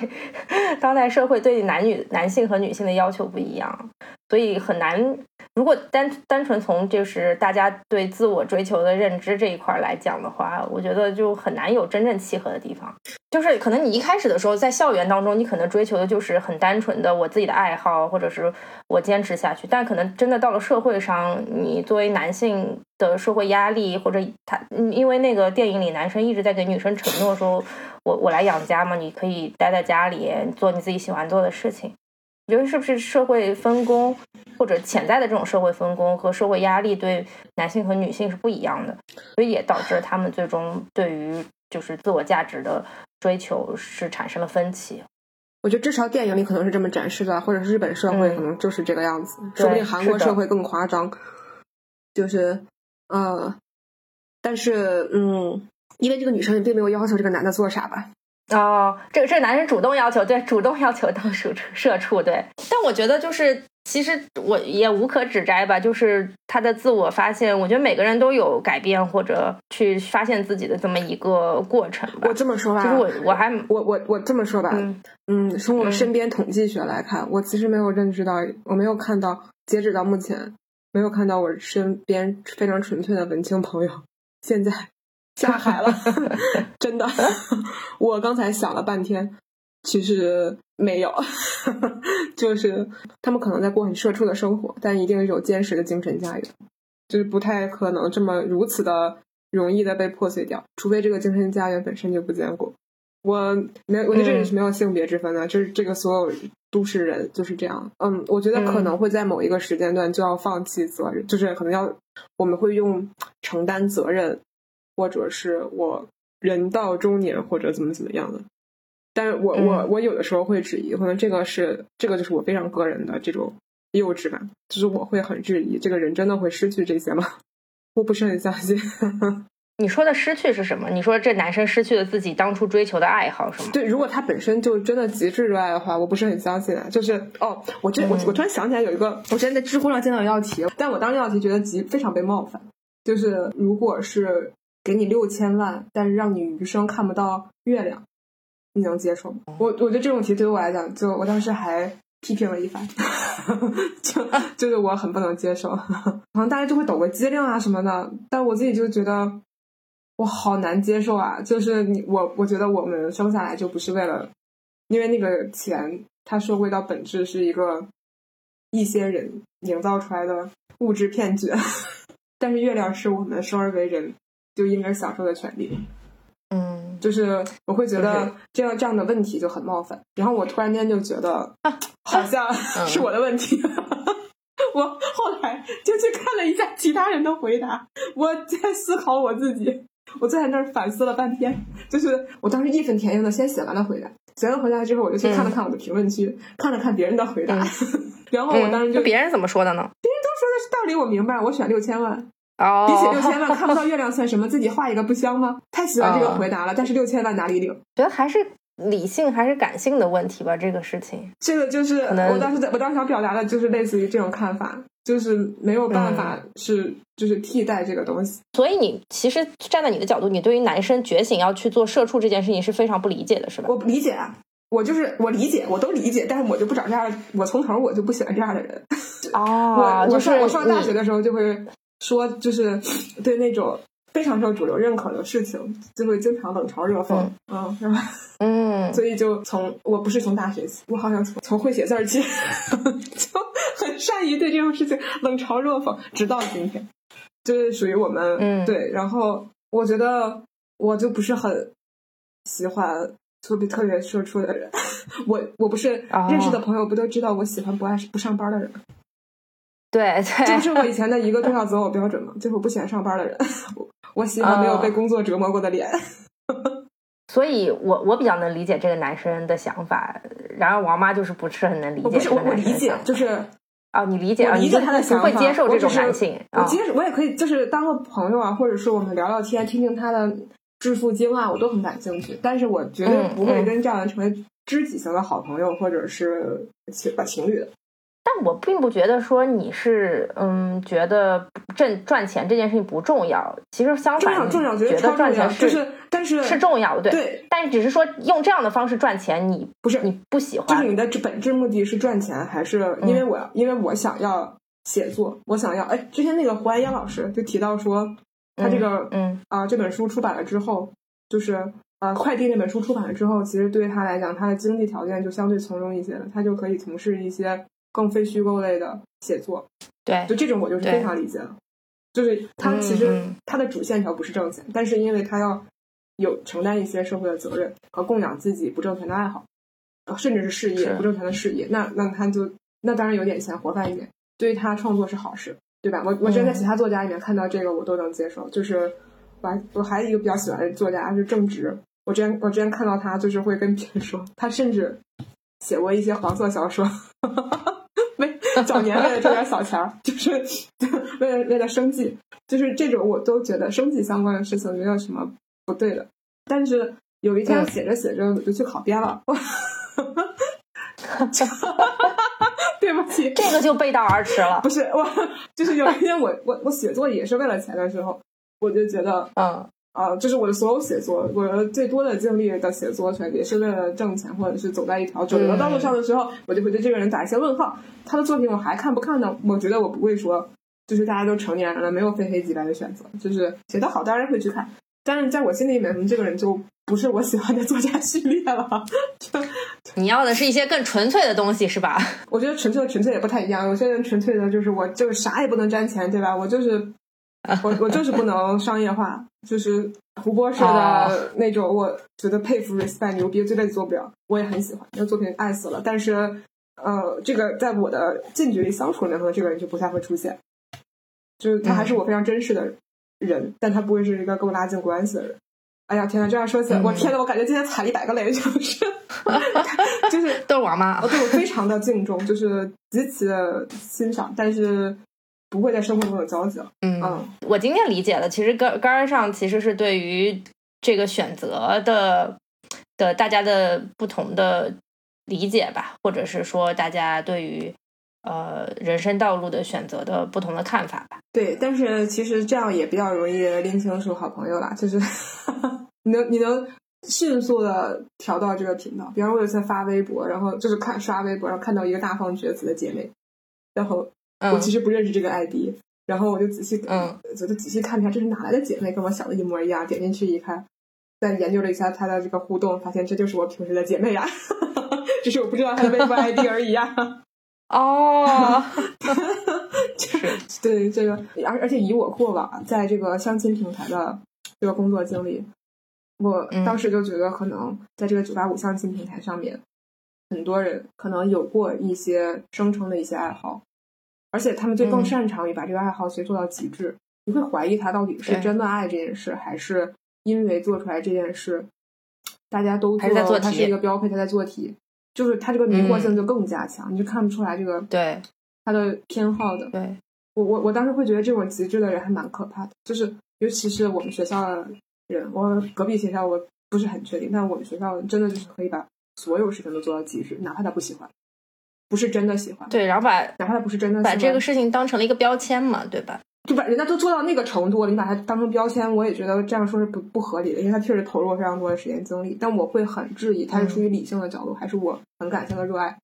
当代社会对男女男性和女性的要求不一样，所以很难。如果单单纯从就是大家对自我追求的认知这一块来讲的话，我觉得就很难有真正契合的地方。就是可能你一开始的时候在校园当中，你可能追求的就是很单纯的我自己的爱好，或者是我坚持下去。但可能真的到了社会上，你作为男性的社会压力，或者他因为那个电影里男生一直在给女生承诺说，我我来养家嘛，你可以待在家里做你自己喜欢做的事情。我觉得是不是社会分工或者潜在的这种社会分工和社会压力对男性和女性是不一样的，所以也导致他们最终对于就是自我价值的追求是产生了分歧。我觉得至少电影里可能是这么展示的，或者是日本社会可能就是这个样子，对说不定韩国社会更夸张。就是，呃，但是，嗯，因为这个女生也并没有要求这个男的做啥吧，哦，这个这个男生主动要求，对，主动要求当社畜社畜，对。但我觉得就是，其实我也无可指摘吧，就是他的自我发现，我觉得每个人都有改变或者去发现自己的这么一个过程吧我。这么说吧，其实我我还我我我这么说吧，嗯嗯，从我嗯身边统计学来看，我其实没有认知到，我没有看到，截止到目前，没有看到我身边非常纯粹的文青朋友现在 <laughs> 下海了，<laughs> 真的。<laughs> 我刚才想了半天，其实没有，就是他们可能在过很社畜的生活，但一定有坚实的精神家园，就是不太可能这么如此的容易的被破碎掉，除非这个精神家园本身就不坚固。我没有，我觉得这里是没有性别之分的，就是这个所有都市人就是这样。嗯，我觉得可能会在某一个时间段就要放弃责任，就是可能要我们会用承担责任，或者是我人到中年或者怎么怎么样的。但是我我嗯我有的时候会质疑，可能这个是这个就是我非常个人的这种幼稚吧，就是我会很质疑，这个人真的会失去这些吗？<laughs> 我不是很相信。你说的失去是什么？你说这男生失去了自己当初追求的爱好是吗？对，如果他本身就真的极致热爱的话，我不是很相信啊。就是哦，我这我我突然想起来有一个，我之前在知乎上见到一道题，但我当时那道题觉得极非常被冒犯。就是如果是给你六千万，但是让你余生看不到月亮，你能接受吗？我我觉得这种题对于我来讲，就我当时还批评了一番，<laughs> 就就是我很不能接受，<laughs> 可能大家就会抖个机灵啊什么的，但我自己就觉得。我好难接受啊！就是你我，我觉得我们生下来就不是为了，因为那个钱，它说归到本质是一个一些人营造出来的物质骗局，<laughs> 但是月亮是我们生而为人就应该享受的权利。嗯，就是我会觉得这样这样的问题就很冒犯，然后我突然间就觉得好像是我的问题。<laughs> 我后来就去看了一下其他人的回答，我在思考我自己。我坐在那儿反思了半天，就是我当时义愤填膺的先写完了回答，写完回来之后，我就去看了看我的评论区，看了看别人的回答，<laughs> 然后我当时就嗯、别人怎么说的呢？别人都说的是道理，我明白，我选六千万。哦，比起六千万 <laughs> 看不到月亮算什么？自己画一个不香吗？太喜欢这个回答了，但是六千万哪里领？觉得还是理性还是感性的问题吧，这个事情。这个就是我当时在我当时想表达的就是类似于这种看法，就是没有办法是、嗯、就是替代这个东西。所以你其实站在你的角度，你对于男生觉醒要去做社畜这件事情是非常不理解的，是吧？我理解啊。我就是我理解，我都理解，但是我就不找这样，我从头我就不喜欢这样的人。<laughs> 哦，我我上我上大学的时候就会说，就是 <laughs> 对那种非常受主流认可的事情，就会经常冷嘲热讽，嗯，是吧？<laughs> 嗯，所以就从我不是从大学起，我好像从从会写字儿起，就很善于对这种事情冷嘲热讽，直到今天，就是属于我们、嗯、对。然后我觉得我就不是很喜欢。特别特别社畜的人，我我不是认识的朋友不都知道我喜欢不爱不上班的人？对对，这不是我以前的一个重要择偶标准吗？就是我不喜欢上班的人，我喜欢没有被工作折磨过的脸。<laughs> 所以我我比较能理解这个男生的想法，然而王妈就是不是很能理解。我不是我我理解，就是哦，你理解，我理解他的想法，不会接受这种男性。我接受，我也可以就是当个朋友啊，或者是我们聊聊天，听听他的。致富经啊，我都很感兴趣，但是我绝对不会跟这样的成为知己型的好朋友，嗯、或者是情情侣的。但我并不觉得说你是嗯，觉得挣赚钱这件事情不重要。其实相反，重要，重要，觉得赚钱是、就是，但是是重要的，对。对，但只是说用这样的方式赚钱，你不是你不喜欢，就是你的本质目的是赚钱，还是因为我、嗯、因为我想要写作，我想要哎，之前那个胡安烟老师就提到说。他这个，嗯啊、呃，这本书出版了之后，就是呃，快递那本书出版了之后，其实对于他来讲，他的经济条件就相对从容一些了，他就可以从事一些更非虚构类的写作。对，就这种我就是非常理解了。就是他其实他的主线条不是挣钱，但是因为他要有承担一些社会的责任和供养自己不挣钱的爱好，呃甚至是事业是不挣钱的事业，那那他就那当然有点钱活泛一点，对于他创作是好事，对吧？我我之前在嗯其他作家里面看到这个我都能接受，就是我还我还有一个比较喜欢的作家是郑直，我之前我之前看到他就是会跟别人说，他甚至写过一些黄色小说。<laughs> 为 <laughs> 早年为了挣点小钱儿，就是 <laughs> 为了为了生计，就是这种我都觉得生计相关的事情没有什么不对的。但是有一天嗯写着写着我就去考编了，<laughs> 对不起，这个就背道而驰了不。是我，就是有一天我我我写作也是为了钱的时候，我就觉得嗯啊、这是我的所有写作，我的最多的精力的写作全也是为了挣钱，或者是走在一条主流的道路上的时候，我就会对这个人打一些问号。他的作品我还看不看呢？我觉得我不会说，就是大家都成年人了，没有非黑即白的选择，就是写得好当然会去看，但是在我心里面，这个人就不是我喜欢的作家序列了。就你要的是一些更纯粹的东西，是吧？我觉得纯粹的纯粹也不太一样。有些人纯粹的就是我就是啥也不能沾钱，对吧？我就是 <laughs> 我我就是不能商业化，就是胡波式哦的那种，我觉得佩服 respect 牛逼，这辈子做不了。我也很喜欢那个作品，爱死了。但是呃，这个在我的近距离相处里面，可能这个人就不太会出现，就是他还是我非常珍视的人，但他不会是一个跟我拉近关系的人。哎呀，天呐，这样说起来，我嗯天呐，我感觉今天踩了一百个雷，就是 <laughs> 就是都是王妈我。对我非常的敬重，就是极其的欣赏，但是不会在生活中有交集了。嗯嗯，我今天理解了，其实根根儿上其实是对于这个选择的的大家的不同的理解吧，或者是说大家对于呃人生道路的选择的不同的看法吧。对，但是其实这样也比较容易拎清楚好朋友啦，就是 <laughs> 你能你能迅速的调到这个频道。比方我有一次发微博，然后就是看刷微博，然后看到一个大放厥词的姐妹，然后嗯我其实不认识这个 ID，、然后我就仔细嗯，我就仔细看一下这是哪来的姐妹，跟我想的一模一样。点进去一看，再研究了一下她的这个互动，发现这就是我平时的姐妹呀，<laughs> 只是我不知道她的微博 ID 而已呀。<laughs> 哦，<laughs> 是对这个，而而且以我过往在这个相亲平台的这个工作经历，我嗯当时就觉得可能在这个九八五相亲平台上面，很多人可能有过一些生成的一些爱好，而且他们就更嗯。擅长于把这个爱好学做到极致。你会怀疑他到底是真的爱这件事，还是因为做出来这件事，大家都还是在做它是一个标配，他在做题，就是他这个迷惑性就更加强，你就看不出来这个对他的偏好的。对，我我我当时会觉得这种极致的人还蛮可怕的，就是尤其是我们学校的人，我隔壁学校我不是很确定，但我们学校真的就是可以把所有事情都做到极致，哪怕他不喜欢，不是真的喜欢，对，然后把哪怕他不是真的喜欢把这个事情当成了一个标签嘛，对吧？就把人家都做到那个程度了，你把它当成标签，我也觉得这样说是不不合理的，因为他确实投入了非常多的时间精力，但我会很质疑他是出于理性的角度，还是我很感性的热爱，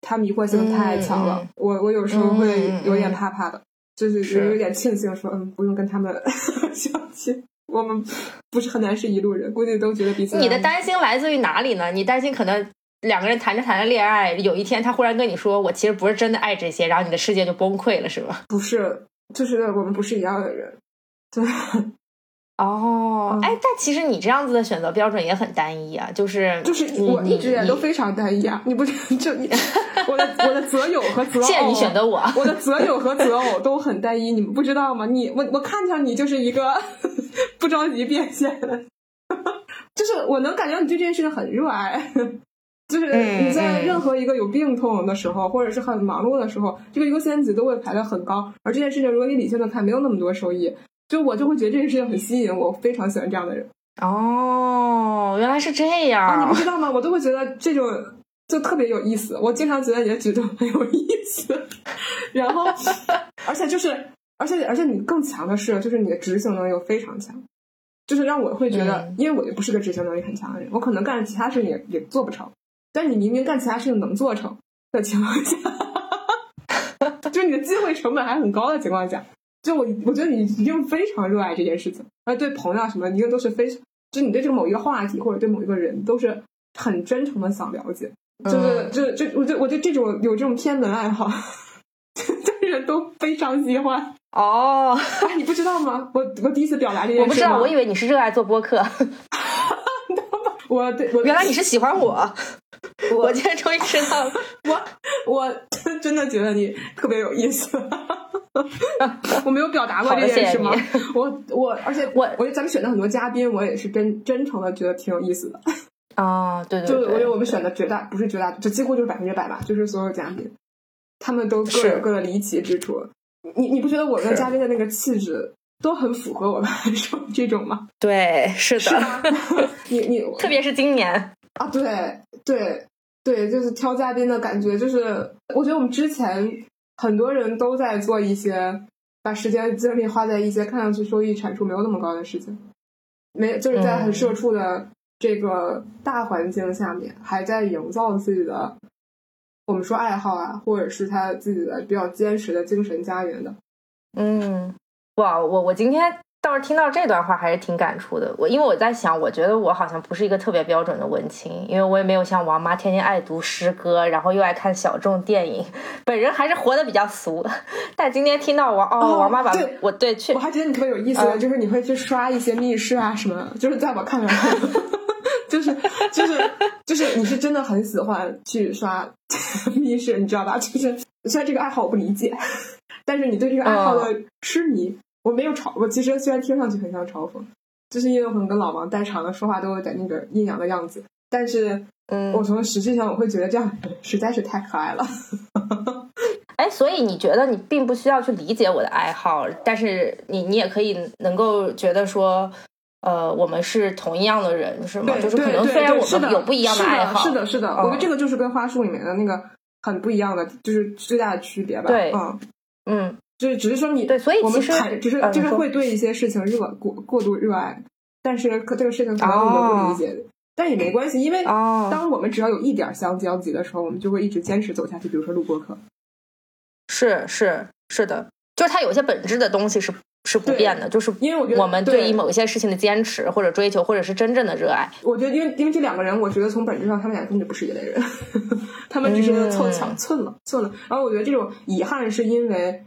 他迷惑性太强了，我我有时候会有点怕怕的，就是有。点庆幸说，嗯，不用跟他们 <laughs> 相亲，我们不是很难是一路人，估计都觉得彼此你的担心来自于哪里呢？你担心可能两个人谈着谈着恋爱，有一天他忽然跟你说：“我其实不是真的爱这些”，然后你的世界就崩溃了，是吗？<laughs> 不是，就是我们不是一样的人，对。<laughs> 嗯，哦哎，但其实你这样子的选择标准也很单一啊，就是就是我一直以来都非常单一啊！你不就你 <laughs> 我的我的择友和择偶，谢谢你选择我。我的择友和择偶都很单一，你们不知道吗？你我我看上你就是一个不着急变现的，就是我能感觉到你对这件事情很热爱。<laughs> 就是嗯你在嗯任何一个有病痛的时候，或者是很忙碌的时候，这个优先级都会排得很高。而这件事情，如果你理性的看，没有那么多收益，就我就会觉得这件事情很吸引我，非常喜欢这样的人。哦，原来是这啊，你不。知道吗？我都会觉得这种就特别有意思。我经常觉得你的举动很有意思，<laughs> 然后，而且就是，而且而且你更强的是，就是你的执行能力又非常强，就是让我会觉得，嗯因为我就不是个执行能力很强的人，我可能干其他事情也也做不成，但你明明干其他事情能做成的情况下，<laughs> 就是你的机会成本还很高的情况下。就我，我觉得你一定非常热爱这件事情，而对朋友啊什么，一定都是非常，就你对这个某一个话题或者对某一个人都是很真诚的想了解，就是嗯就就我就我对这种有这种偏门爱好 <laughs> 的人都非常喜欢。哦，哎，你不知道吗？我我第一次表达这件事，我不知道，我以为你是热爱做播客。<laughs> 我对我原来你是喜欢我，<laughs> 我今天终于知道了。<laughs> 我我真的觉得你特别有意思。<laughs> 我没有表达过这件事吗？我我而且我我觉得咱们选的很多嘉宾，我也是真真诚的觉得挺有意思的。哦，对对就我觉得我们选的绝大不是绝大，就几乎就是百分之百吧，就是所有嘉宾，他们都各有各的离奇之处。你你不觉得我跟嘉宾的那个气质都很符合我们这种吗？对，是的。你你特别是今年啊，对对对，就是挑嘉宾的感觉，就是我觉得我们之前很多人都在做一些把时间精力花在一些看上去收益产出没有那么高的事情，没就是在很社畜的。这个大环境下面，还在营造自己的，我们说爱好啊，或者是他自己的比较坚实的精神家园的。嗯，哇，我我今天倒是听到这段话还是挺感触的。我因为我在想，我觉得我好像不是一个特别标准的文青，因为我也没有像王妈天天爱读诗歌，然后又爱看小众电影，本人还是活得比较俗。但今天听到王哦，王妈把我对去，我还觉得你特别有意思，就是你会去刷一些密室啊什么，就是在我看来。就是就是就是，你是真的很喜欢去刷 <laughs> 密室，你知道吧？就是虽然这个爱好我不理解，<laughs> 但是你对这个爱好的痴迷，我没有嘲。我其实虽然听上去很像嘲讽，就是因为我可能跟老王代长了，说话都有点那个阴阳的样子。但是，嗯，我从实际上我会觉得这样 <laughs> 实在是太可爱了。<laughs> 哎，所以你觉得你并不需要去理解我的爱好，但是你你也可以能够觉得说。呃，我们是同一样的人，是吗？就是可能虽然我们有不一样的爱好，是的，是的，我觉得这个就是跟花束里面的那个很不一样的，就是最大的区别吧。对，嗯嗯，就是只是说你对，所以其实只是就是会对一些事情热过过度热爱，但是可这个事情可能我们不理解，但也没关系，因为当我们只要有一点相交集的时候，我们就会一直坚持走下去。比如说录播课，是是是的，就是它有些本质的东西是。是不变的，就是因为我觉得我们对于某一些事情的坚持或者追求，或者是真正的热爱。我觉得，因为因为这两个人，我觉得从本质上，他们俩根本就不是一类人，<laughs> 他们只是凑巧寸了寸了。然后我觉得这种遗憾是因为，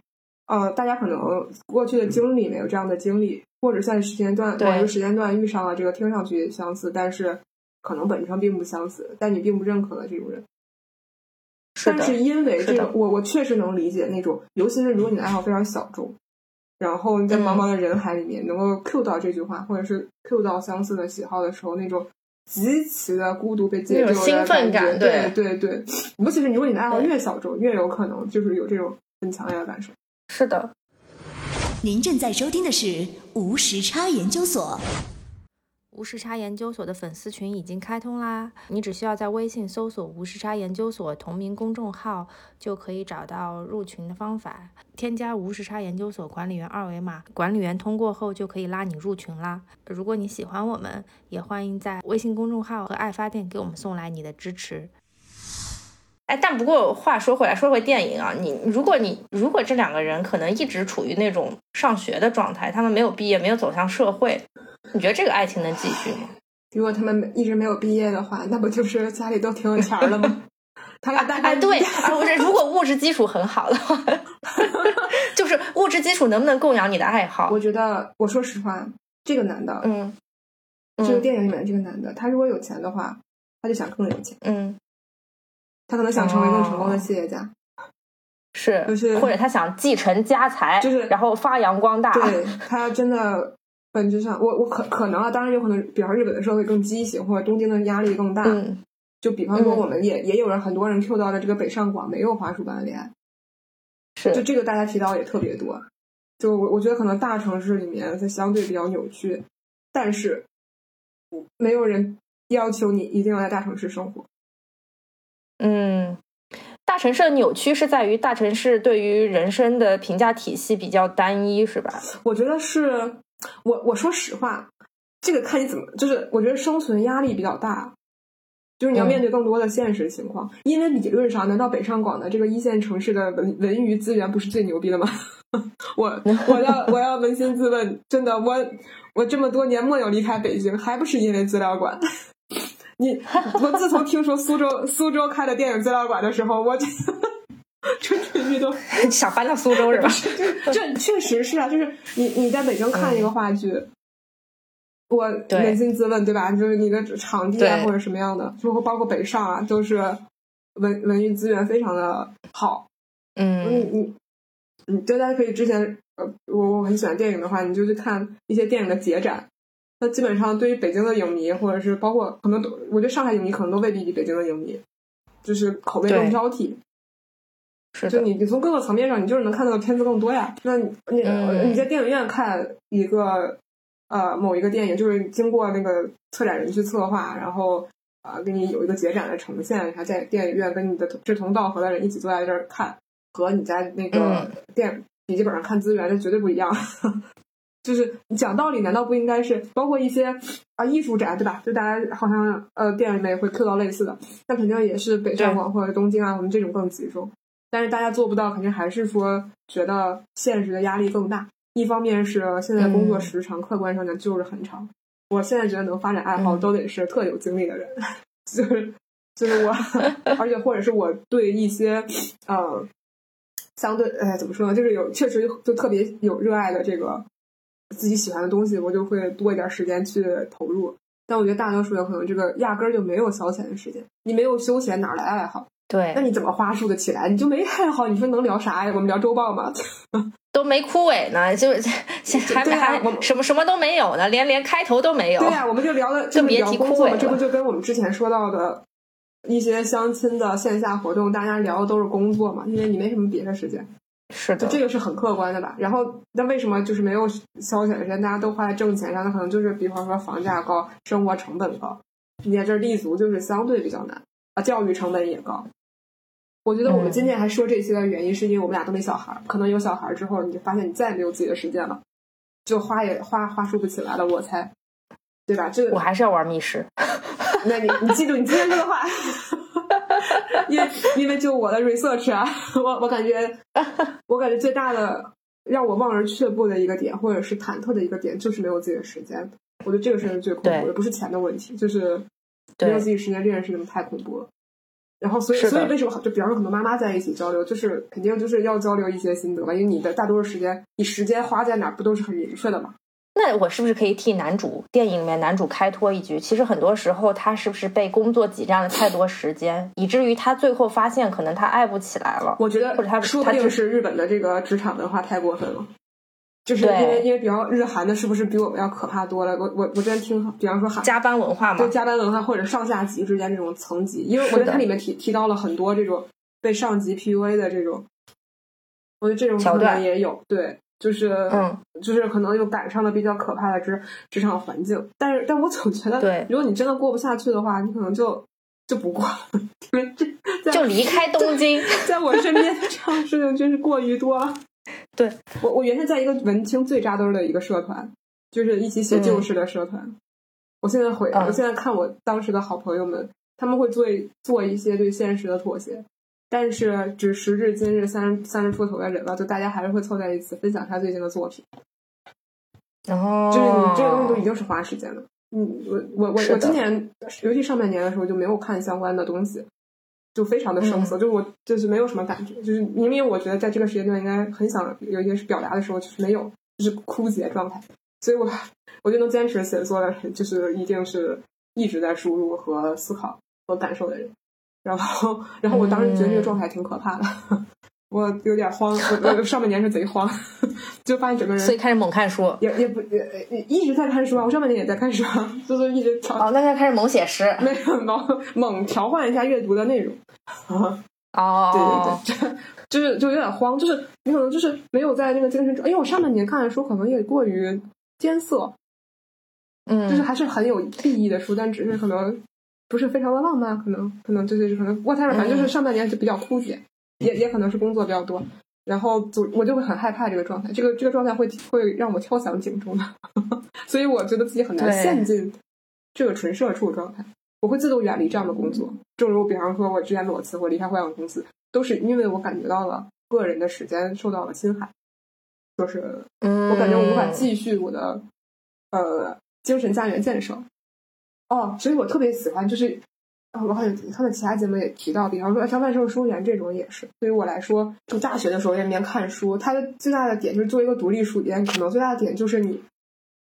呃，大家可能过去的经历没有这样的经历，或者在时间段某一个时间段遇上了这个听上去相似，但是可能本质上并不相似，但你并不认可的这种人。但是因为这个，我我确实能理解那种，尤其是如果你的爱好非常小众。然后你在茫茫的人海里面能够 Q 到这句话，或者是 Q 到相似的喜好的时候，那种极其的孤独被解救的兴奋感，对对对。<laughs> 尤其是如果你的爱好越小众，越有可能就是有这种很强烈的感受。是的。您正在收听的是无时差研究所。无时差研究所的粉丝群已经开通啦！你只需要在微信搜索“无时差研究所”同名公众号，就可以找到入群的方法。添加无时差研究所管理员二维码，管理员通过后就可以拉你入群啦。如果你喜欢我们，也欢迎在微信公众号和爱发电给我们送来你的支持。哎，但不过话说回来，说回电影啊，你如果你如果这两个人可能一直处于那种上学的状态，他们没有毕业，没有走向社会。你觉得这个爱情能继续吗？如果他们一直没有毕业的话，那不就是家里都挺有钱了吗？<laughs> 他俩大概对，<laughs> 不是如果物质基础很好的话，<laughs> 就是物质基础能不能供养你的爱好？我觉得，我说实话，这个男的，嗯，这个电影里面这个男的，他如果有钱的话，他就想更有钱，嗯，他可能想成为更成功的企业家，是，就是或者他想继承家财，就是然后发扬光大，对他真的。本质上，我我可可能啊，当然有可能，比方日本的社会更畸形，或者东京的压力更大。就比方说，我们也也有人很多人 Q 到了这个北上广没有花束般的恋爱，是就这个大家提到也特别多。就我我觉得可能大城市里面它相对比较扭曲，但是没有人要求你一定要在大城市生活。嗯，大城市的扭曲是在于大城市对于人生的评价体系比较单一，是吧？我觉得是。我我说实话，这个看你怎么，就是我觉得生存压力比较大，就是你要面对更多的现实情况。因为理论上，难道北上广的这个一线城市的文文娱资源不是最牛逼的吗？<laughs> 我 <laughs> 我要我要扪心自问，真的，我我这么多年没有离开北京，还不是因为资料馆？你我自从听说苏州苏州开了电影资料馆的时候，我就。蠢蠢欲动。想搬到苏州是吧？<laughs> 这这确实是啊，就是你你在北京看一个话剧，我对扪心自问，对吧？就是你的场地啊或者什么样的，包括包括北上啊，都是文文娱资源非常的好。你嗯你你大家可以之前呃，我我很喜欢电影的话，你就去看一些电影的节展。那基本上对于北京的影迷，或者是包括可能都，我觉得上海影迷可能都未必比北京的影迷，就是口味更挑剔。是，就你你从各个层面上，你就是能看到的片子更多呀。那你你、嗯你在电影院看一个呃某一个电影，就是经过那个策展人去策划，然后啊、呃给你有一个节展的呈现，还在电影院跟你的志同道合的人一起坐在这儿看，和你在那个嗯电笔记本上看资源，这绝对不一样。就是讲道理，难道不应该是包括一些啊艺术宅对吧？就大家好像呃电影里面也会 Q 到类似的，那肯定也是北上广或者东京啊，我们这种更集中。但是大家做不到，肯定还是说觉得现实的压力更大。一方面是现在工作时长，客观上讲就是很长。我现在觉得能发展爱好，嗯都得是特有精力的人，<laughs> 就是就是我，<laughs> 而且或者是我对一些呃相对哎怎么说呢，就是有确实就特别有热爱的这个自己喜欢的东西，我就会多一点时间去投入。但我觉得大多数人可能这个压根儿就没有消遣的时间，你没有休闲，哪来爱好？对那，你怎么花束的起来？你就没爱好，你说能聊啥呀？我们聊周报吗？<laughs> 都没枯萎呢，就 <laughs> 还没啊还我什么什么都没有呢，连连开头都没有。对呀、我们就聊的就别聊提枯萎这不就跟我们之前说到的一些相亲的线下活动，大家聊的都是工作嘛，因为你没什么别的时间，是的，就这个是很客观的吧。然后，那为什么就是没有消遣的时间，大家都花在挣钱上？那可能就是比方说房价高，生活成本高，你在这儿立足就是相对比较难啊，教育成本也高。我觉得我们嗯今天还说这些的原因，是因为我们俩都没小孩儿，可能有小孩儿之后，你就发现你再也没有自己的时间了，就花也花花束不起来了，我猜，对吧？这个我还是要玩密室。那你你记住你今天说的话，因为因为就我的 research 啊，我我感觉我感觉最大的让我望而却步的一个点，或者是忐忑的一个点，就是没有自己的时间。我觉得这个事情最恐怖的，不是钱的问题，就是没有自己时间这件事情太恐怖了。然后，所以所以为什么就比方说很多妈妈在一起交流，就是肯定就是要交流一些心得嘛，因为你的大多数时间，你时间花在哪儿不都是很明确的嘛？那我是不是可以替男主电影里面男主开脱一句？其实很多时候他是不是被工作挤占了太多时间，以至于他最后发现可能他爱不起来了。我觉得或者他说不定是日本的这个职场文化太过分了，就是因为因为比方日韩的是不是比我们要可怕多了？我我我之前听，比方说韩加班文化嘛对，加班文化或者上下级之间这种层级，因为我觉得它里面提提到了很多这种被上级 PUA 的这种，我觉得这种可桥段能也有，对，就是嗯，就是可能又赶上了比较可怕的职职场环境，但是但我总觉得，对如果你真的过不下去的话，你可能就就不过了，<laughs> 因为这在就离开东京。在我身边这样的事情真是过于多了。对我，我原先在一个文青最扎堆儿的一个社团，就是一起写旧事的社团。我现在回，嗯我现在看我当时的好朋友们，他们会做一做一些对现实的妥协，但是只时至今日三十三十出头的人了，就大家还是会凑在一起分享他最近的作品。然后，就是你这个东西都已经是花时间了。嗯，我我我我今年，尤其上半年的时候就没有看相关的东西，就非常的生嗯涩，就是我就是没有什么感觉，就是明明我觉得在这个时间段应该很想有一些是表达的时候，就是没有，就是枯竭状态。所以我我就能坚持写作的人，就是一定是一直在输入和思考和感受的人。然后，然后我当时觉得这个状态挺可怕的，我有点慌，我我上半年是贼慌，就发现整个人所以开始猛看书。也也不也也一直在看书啊，我上半年也在看书啊，就是一直调哦，那他开始猛写诗。没有猛猛调换一下阅读的内容。啊，哦，对对对，这就是就有点慌，就是你可能就是没有在那个精神状，因为我上半年看的书可能也过于艰涩，嗯，就是还是很有意义的书，但只是可能不是非常的浪漫，可能可能就是可能 whatever，反正就是上半年就比较枯竭，也也可能是工作比较多。然后就我就会很害怕这个状态，这个这个状态会会让我敲响警钟的，<laughs> 所以我觉得自己很难陷进这个纯社畜状态。我会自动远离这样的工作，正如比方说我之前裸辞我离开互联网公司，都是因为我感觉到了个人的时间受到了侵害，就是嗯，我感觉我无法继续我的呃精神家园建设。哦，所以我特别喜欢，就是啊，我好像看到其他节目也提到，比方说像万寿书园这种也是，对于我来说，就大学的时候在那边看书，它的最大的点就是作为一个独立书店，可能最大的点就是你，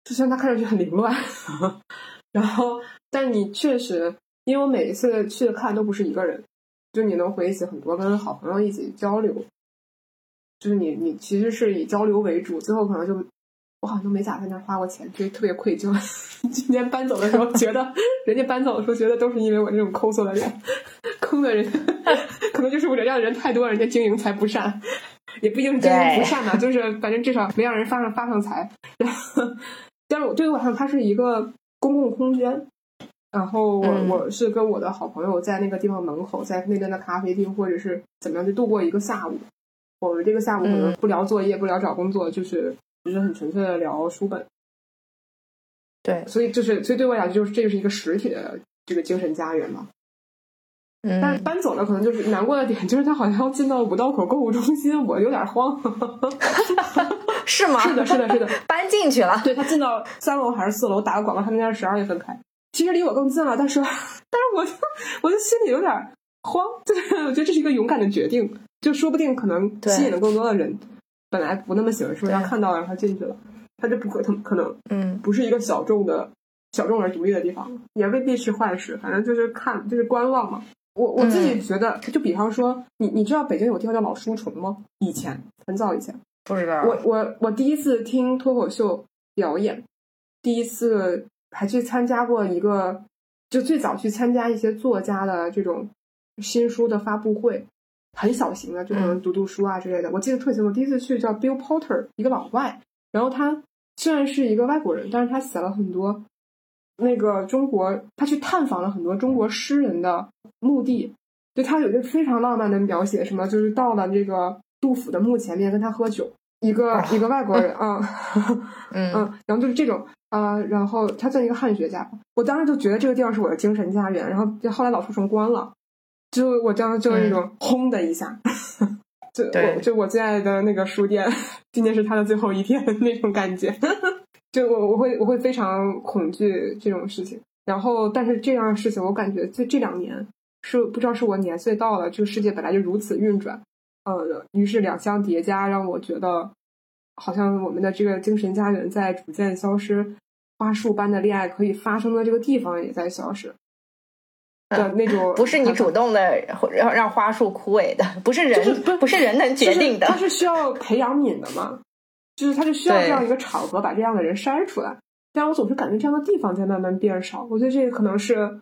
就像它看上去很凌乱，<laughs> 然后，但你确实，因为我每一次去看都不是一个人，就你能回忆起很多跟好朋友一起交流，就是你你其实是以交流为主，最后可能就。我好像都没咋在那儿花过钱，就特别愧疚。<laughs> 今天搬走的时候，觉得 <laughs> 人家搬走的时候，觉得都是因为我这种抠搜的人，坑的人，<laughs> 可能就是我这样的人太多，人家经营才不善，也不一定是经营不善吧，就是反正至少没让人发上发上财。然后，但是我对于我来说，它是一个公共空间。然后我我是跟我的好朋友在那个地方门口，在那边的咖啡厅或者是怎么样，就度过一个下午。我们这个下午可能不聊作业，不聊找工作，就是。就是很纯粹的聊书本，对，所以就是，所以对我来讲，就是这就是一个实体的这个精神家园嘛。嗯，但是搬走了，可能就是难过的点，就是他好像要进到五道口购物中心，我有点慌。<laughs> 是吗？是的，是的，是的，<laughs> 搬进去了。对他进到三楼还是四楼？打个广告，他们家是十二月份开，其实离我更近了，但是，但是我就我就心里有点慌。就是我觉得这是一个勇敢的决定，就说不定可能吸引了更多的人。本来不那么喜欢书，他看到了，然后进去了，他就不会，他可能，嗯，不是一个小众的、小众而独立的地方，也未必是坏事，反正就是看，就是观望嘛。我我自己觉得，就比方说，你你知道北京有个地方叫老书虫吗？以前很早以前，不知道。我我我第一次听脱口秀表演，第一次还去参加过一个，就最早去参加一些作家的这种新书的发布会。很小型的，就可能读读书啊之类的。我记得特清楚，第一次去叫 Bill Porter，一个老外。然后他虽然是一个外国人，但是他写了很多那个中国，他去探访了很多中国诗人的墓地。就他有一个非常浪漫的描写，什么就是到了这个杜甫的墓前面跟他喝酒，一个 <laughs> 一个外国人 <laughs> 啊，嗯 <laughs> 嗯，然后就是这种啊，然后他算一个汉学家。我当时就觉得这个地方是我的精神家园。然后就后来老书城关了。就我当时就是那种轰的一下，<laughs> 就我就我最爱的那个书店，<laughs> 今天是他的最后一天那种感觉，<laughs> 就我我会我会非常恐惧这种事情。然后，但是这样的事情，我感觉就这两年是不知道是我年岁到了，这个世界本来就如此运转，呃，于是两相叠加，让我觉得好像我们的这个精神家园在逐渐消失，花束般的恋爱可以发生的这个地方也在消失。的那种不是你主动的让让花束枯萎的，不是人不是人能决定的，它是需要培养皿的嘛？就是它是需要这样一个场合把这样的人筛出来。但我总是感觉这样的地方在慢慢变少。我觉得这个可能是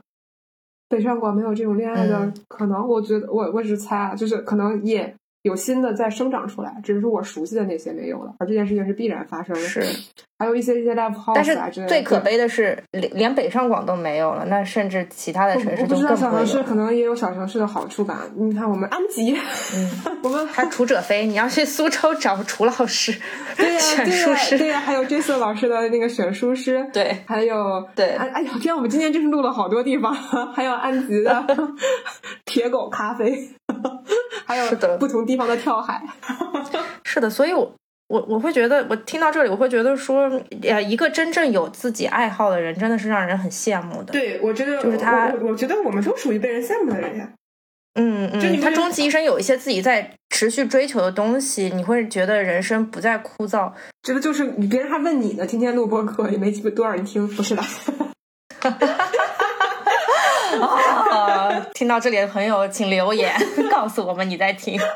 北上广没有这种恋爱的可能。我觉得我我只是猜啊，就是可能也。有新的在生长出来，只是说我熟悉的那些没有了，而这件事情是必然发生的。是，还有一些一些 live house 但是最可悲的是，连连北上广都没有了，那甚至其他的城市都更不知道小城市可能也有小城市的好处吧？你看我们安吉，嗯，<laughs> 我们还楚者飞，你要去苏州找楚老师，<laughs> 对呀，选书师，对呀，还有 Jason 老师的那个选书师，对，还有对，哎哎呀，这样我们今天真是录了好多地方，还有安吉的 <laughs> 铁狗咖啡。还有不同地方的跳海，<laughs> 是的，所以，我我我会觉得，我听到这里，我会觉得说，呃，一个真正有自己爱好的人，真的是让人很羡慕的。对，我觉得就是他，我觉得我们都属于被人羡慕的人呀。嗯嗯，他终其一生有一些自己在持续追求的东西，你会觉得人生不再枯燥。觉得就是你，别人还问你呢，天天录播课也没多少人听，不是的。啊！<laughs> <laughs> <laughs> 听到这里的朋友，请留言 <laughs> 告诉我们你在听。<laughs>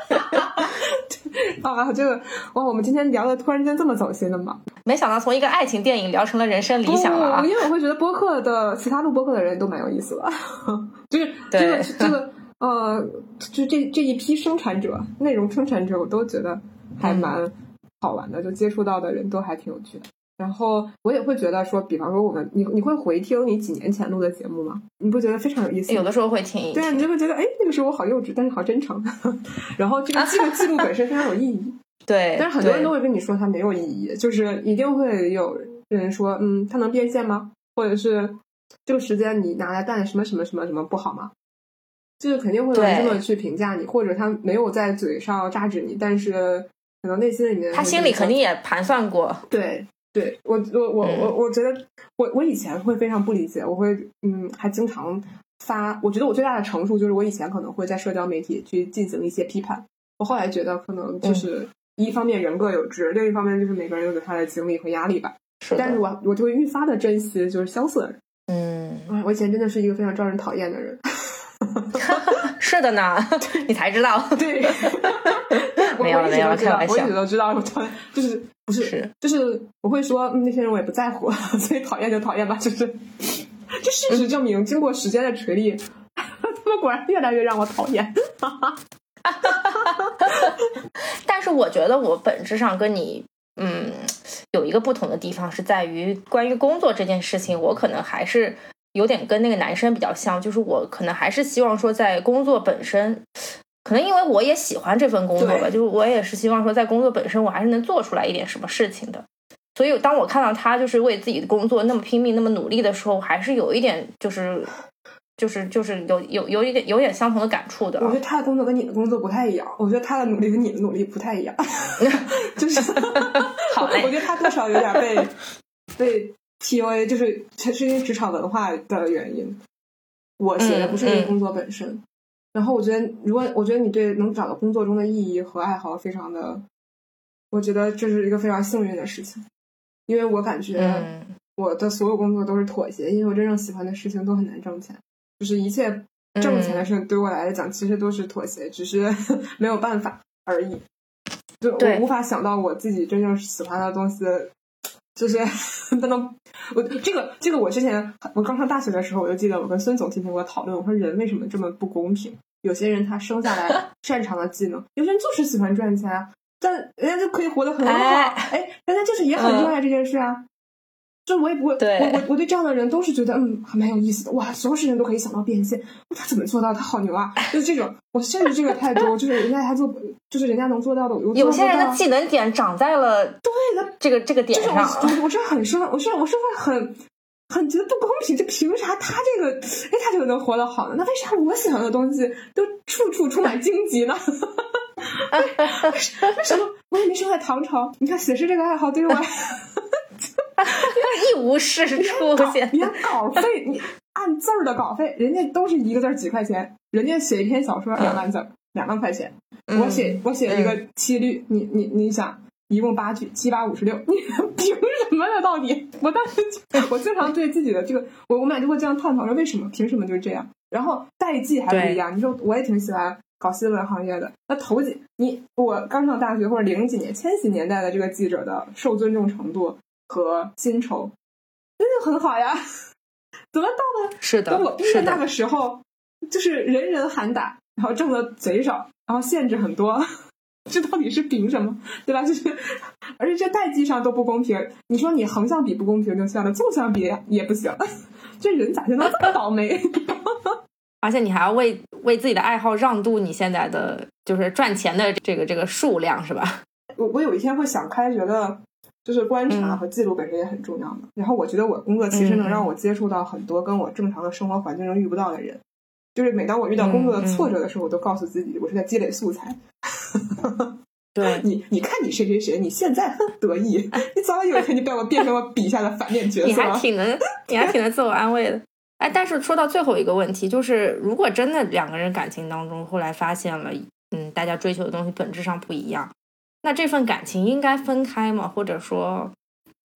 啊，这个哇，我们今天聊的突然间这么走心的吗？没想到从一个爱情电影聊成了人生理想了啊！因为我会觉得播客的其他录播客的人都蛮有意思的，就是这个这个呃，就这这一批生产者、内容生产者，我都觉得还蛮好玩的，就接触到的人都还挺有趣的。然后我也会觉得说，比方说我们，你你会回听你几年前录的节目吗？你不觉得非常有意思？有的时候会听。对啊，你就会觉得，哎，那个时候我好幼稚，但是好真诚。<laughs> 然后这个记录记录本身非常有意义。<laughs> 对。但是很多人都会跟你说它没有意义，就是一定会有人说，嗯，它能变现吗？或者是这个时间你拿来干什么什么什么什么不好吗？就是肯定会有人这么去评价你，或者他没有在嘴上扎指你，但是可能内心里面他心里肯定也盘算过。对。对我我我我我觉得我我以前会非常不理解，我会嗯还经常发，我觉得我最大的成熟就是我以前可能会在社交媒体去进行一些批判，我后来觉得可能就是一方面人各有志，另一方面就是每个人有着他的经历和压力吧。是但是我我就会愈发的珍惜就是相似的人。嗯，嗯，我以前真的是一个非常招人讨厌的人。<laughs> 是的呢，你才知道。对，<laughs> 我没有没有都知道开玩笑我一直都知道，就是不是是就是我会说、嗯、那些人我也不在乎，<laughs> 所以讨厌就讨厌吧，就是。这事实证明，经过时间的锤炼，<laughs> 他们果然越来越让我讨厌。<laughs> 但是我觉得我本质上跟你，嗯，有一个不同的地方是在于关于工作这件事情，我可能还是有点跟那个男生比较像，就是我可能还是希望说在工作本身，可能因为我也喜欢这份工作吧，就是我也是希望说在工作本身我还是能做出来一点什么事情的。所以当我看到他就是为自己的工作那么拼命、那么努力的时候，还是有一点就是。就是就是有有有一点有点相同的感触的啊，我觉得他的工作跟你的工作不太一样，我觉得他的努力跟你的努力不太一样，<laughs> 就是 <laughs> 好嘞我觉得他多少有点被 <laughs> 被 PUA，就是这是因为职场文化的原因。我写的不是因为工作本身，然后我觉得，如果我觉得你对能找到工作中的意义和爱好非常的，我觉得这是一个非常幸运的事情，因为我感觉嗯我的所有工作都是妥协，因为我真正喜欢的事情都很难挣钱，就是一切挣钱的事情对我来讲其实都是妥协，只是没有办法而已。就我无法想到我自己真正喜欢的东西，就是 <laughs> 不能我这个这个我之前我刚上大学的时候，我就记得我跟孙总进行过讨论，我说人为什么这么不公平？有些人他生下来 <laughs> 擅长的技能，有些人就是喜欢赚钱啊，但人家就可以活得很好，哎哎，人家就是也很热爱这件事啊。就我也不会，对我我我对这样的人都是觉得嗯还蛮有意思的，哇，所有事情都可以想到变现，他怎么做到？他好牛啊！就是这种，我甚至这个态度，就是人家他做，就是人家能做到的，我做不有些人的技能点长在了对的，这个这个点就是上，我我我是很生，我是我是会很很觉得不公平，这凭啥他这个哎他就能活得好呢？那为啥我喜欢的东西都处处充满荆棘呢？<laughs> 为什么我也没生在唐朝？你看写诗这个爱好对于我来 <laughs> 一无是处稿现。连稿费，你按字儿的稿费，人家都是一个字儿几块钱，人家写一篇小说两万字儿，两万块钱。嗯我写我写一个七律，你你你想，一共八句，七八五十六，你 <laughs> 凭什么呢？到底？我当时就我经常对自己的这个，我我们俩就会这样探讨说为什么，凭什么就是这样？然后代际还不一样，你说我也挺喜欢搞新闻行业的，那头几你我刚上大学或者零几年、千禧年代的这个记者的受尊重程度和薪酬，真的很好呀。<laughs> 怎么到了是的等我，毕业，那个时候，就是人人喊打，然后挣的贼少，然后限制很多，这到底是凭什么？对吧？就是，而且这代际上都不公平。你说你横向比不公平就算了，纵向比也不行。<laughs> 这人咋就能这么倒霉？<laughs> 而且你还要为为自己的爱好让渡你现在的就是赚钱的这个这个数量是吧？我我有一天会想开，觉得就是观察嗯和记录本身也很重要的。然后我觉得我工作其实能让我接触到很多跟我正常的生活环境中遇不到的人。就是每当我遇到工作的挫折的时候，我都告诉自己，我是在积累素材。<laughs> 对，你你看你谁谁谁，你现在很得意，<laughs> 你早晚有一天你被我变成我笔下的反面角色你还。挺能，<laughs> 你还挺能自我安慰的。哎，但是说到最后一个问题，就是如果真的两个人感情当中后来发现了，嗯，大家追求的东西本质上不一样，那这份感情应该分开吗？或者说，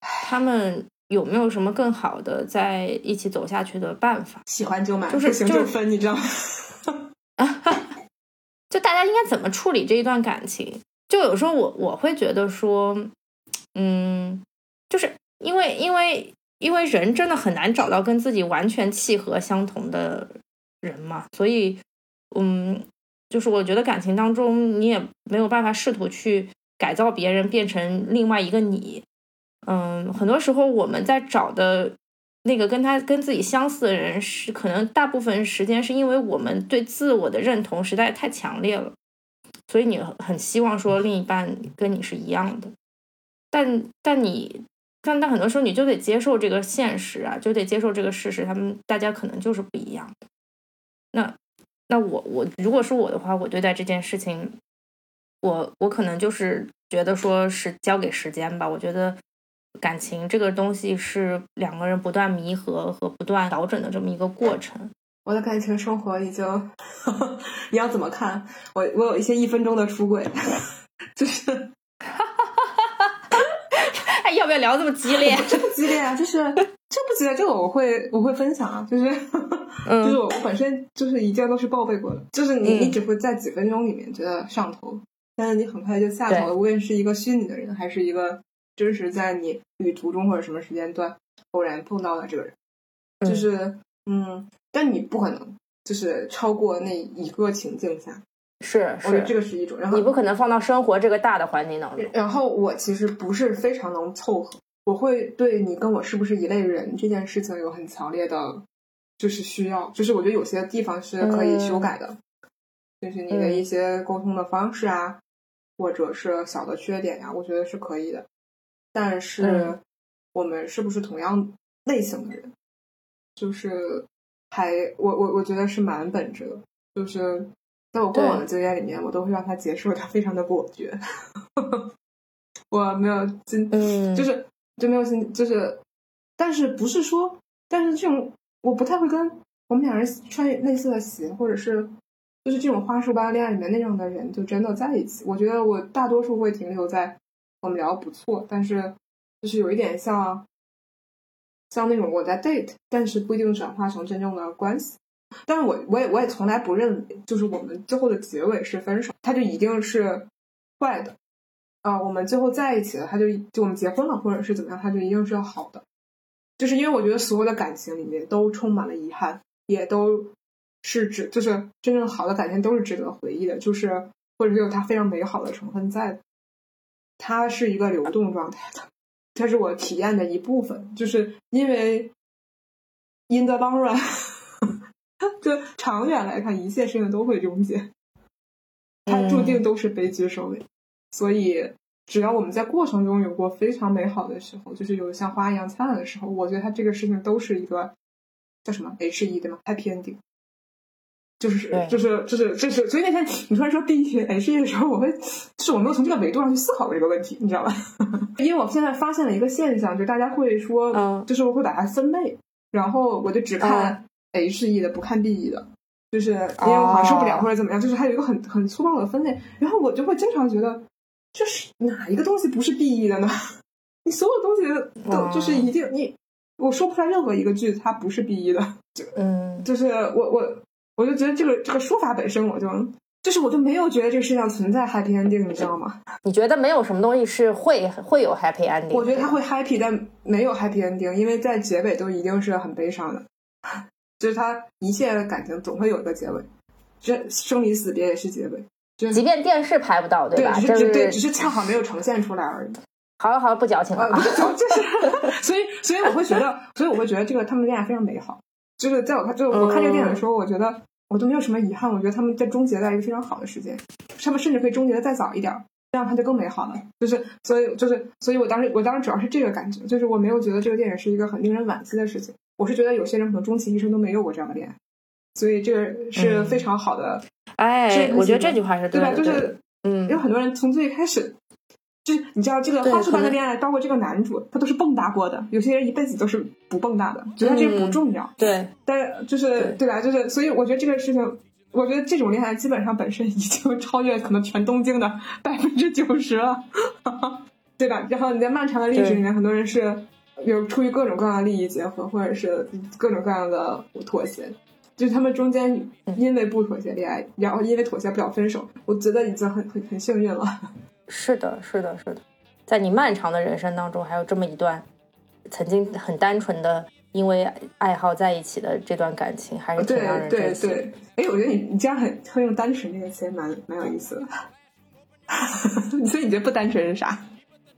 他们有没有什么更好的在一起走下去的办法？喜欢就买，就是不行就是就分，你知道吗？<laughs> 就大家应该怎么处理这一段感情？就有时候我我会觉得说，嗯，就是因为因为因为人真的很难找到跟自己完全契合相同的人嘛，所以嗯，就是我觉得感情当中你也没有办法试图去改造别人变成另外一个你，嗯，很多时候我们在找的。那个跟他跟自己相似的人，是可能大部分时间是因为我们对自我的认同实在太强烈了，所以你很希望说另一半跟你是一样的，但但你但但很多时候你就得接受这个现实啊，就得接受这个事实，他们大家可能就是不一样的。那那我我如果是我的话，我对待这件事情，我我可能就是觉得说是交给时间吧，我觉得。感情这个东西是两个人不断弥合和不断调整的这么一个过程。我的感情生活已经，<laughs> 你要怎么看？我我有一些一分钟的出轨，<laughs> 就是 <laughs> 哎，要不要聊这么激烈？这不激烈啊，就是这不激烈，这个我会我会分享啊，就是、嗯就是我我本身就是一件都是报备过的，就是你、嗯你只会在几分钟里面觉得上头，但是你很快就下头了，无论是一个虚拟的人，还是一个真实在你旅途中或者什么时间段偶然碰到的这个人，嗯就是嗯，但你不可能就是超过那一个情境下，是我觉得这，个是一种，然后你不可能放到生活这个大的环境当中。然后我其实不是非常能凑合，我会对你跟我是不是一类人这件事情有很强烈的，就是需要，就是我觉得有些地方是可以修改的，就是你的一些沟通的方式啊，或者是小的缺点呀、我觉得是可以的。但是嗯我们是不是同样类型的人，就是还我我我觉得是蛮本质的，就是在我过往的经验里面，我都会让他结束他非常的果决。<laughs> 我没有今，嗯就是就没有心，就是，但是不是说，但是这种我不太会跟我们两人穿类似的鞋，或者是就是这种花束般恋爱里面那样的人，就真的在一起。我觉得我大多数会停留在我们聊得不错，但是就是有一点像像那种我在 date，但是不一定转化成真正的关系。但是我我也我也从来不认为，就是我们最后的结尾是分手，它就一定是坏的。啊、我们最后在一起了，他就就我们结婚了，或者是怎么样，他就一定是好的。就是因为我觉得所有的感情里面都充满了遗憾，也都是值，就是真正好的感情都是值得回忆的，就是或者是有它非常美好的成分在的。它是一个流动状态的，它是我体验的一部分，就是因为 in the long run，就长远来看，一切事情都会终结，它注定都是悲剧收尾。所以，只要我们在过程中有过非常美好的时候，就是有像花一样灿烂的时候，我觉得它这个事情都是一个叫什么 H E 对吗？Happy ending。就是就是就是就是，所以那天你突然说 B E H E 的时候，我会就是我没有从这个维度上去思考过这个问题，你知道吧？<laughs> 因为我现在发现了一个现象，就是大家会说，嗯就是我会把它分类，然后我就只看 H E 的，不看 B E 的。就是因为我好像受不了哦或者怎么样，就是它有一个很很粗暴的分类，然后我就会经常觉得，就是哪一个东西不是 B E 的呢？<laughs> 你所有东西都哦就是一定你，我说不出来任何一个句子它不是 B E 的，就嗯就是我我我就觉得这个这个说法本身我就就是我就没有觉得这个世界上存在 happy ending，你知道吗？你觉得没有什么东西是会会有 happy ending？我觉得他会 happy，但没有 happy ending，因为在结尾都一定是很悲伤的，<laughs> 就是他一切的感情总会有一个结尾，这生离死别也是结尾，就即便电视拍不到，对，吧？只这是只对，只是恰好没有呈现出来而已。好了好了，不矫情了啊，就是，<laughs> 所以，所以我会觉得，所以我会觉得这个他们恋爱非常美好。就是在我看，就是我看这个电影的时候，我觉得我都没有什么遗憾。我觉得他们在终结在一个非常好的时间，他们甚至可以终结的再早一点儿，这样它就更美好了。就是，所以，就是，所以我当时，我当时主要是这个感觉，就是我没有觉得这个电影是一个很令人惋惜的事情。我是觉得有些人可能终其一生都没有过这样的恋爱，所以这个是嗯非常好的，哎是，我觉得这句话是对对就是嗯有很多人从最开始，就是你知道这个花束般的恋爱，包括这个男主，他都是蹦跶过的。有些人一辈子都是不蹦跶的，觉得这个不重要。对，但是就是对对吧？就是所以我觉得这个事情，我觉得这种恋爱基本上本身已经超越可能全东京的百分之九十了，<laughs> 对吧？然后你在漫长的历史里面，很多人是有出于各种各样的利益结合，或者是各种各样的妥协。就是他们中间因为不妥协恋爱，然后因为妥协不了分手，我觉得已经很很很幸运了。是的，是的，是的，在你漫长的人生当中，还有这么一段曾经很单纯的因为爱好在一起的这段感情，还是挺对让人对珍惜的。对，哎，我觉得你你这样很会用“单纯”这个词，蛮蛮有意思的。<laughs> 所以你觉得不单纯是啥？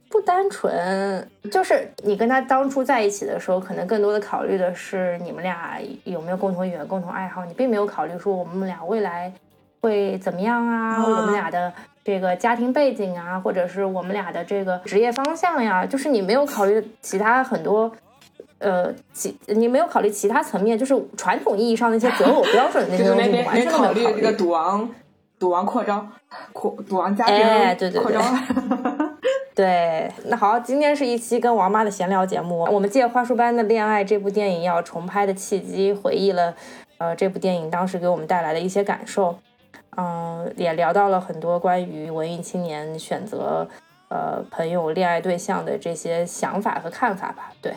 不单纯，就是你跟他当初在一起的时候，可能更多的考虑的是你们俩有没有共同语言、共同爱好，你并没有考虑说我们俩未来会怎么样啊，啊我们俩的这个家庭背景啊，或者是我们俩的这个职业方向呀，就是你没有考虑其他很多。呃，其你没有考虑其他层面，就是传统意义上那些择偶标准那些东西，你完全都没有考虑这个赌王，赌王扩张，扩赌王家庭哎对对扩张。对，那好，今天是一期跟王妈的闲聊节目。我们借《花束般的恋爱》这部电影要重拍的契机，回忆了呃这部电影当时给我们带来的一些感受。嗯，也聊到了很多关于文艺青年选择呃朋友、恋爱对象的这些想法和看法吧。对，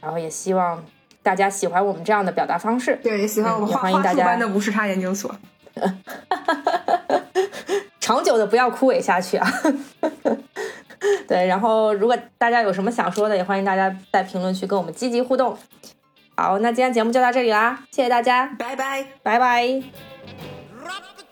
然后也希望大家喜欢我们这样的表达方式。对，也喜欢我们花花束般的无时差研究所。<laughs> 长久的不要枯萎下去啊！<laughs> 对，然后如果大家有什么想说的，也欢迎大家在评论区跟我们积极互动。好，那今天节目就到这里啦，谢谢大家，拜拜，拜拜。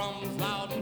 drums loud And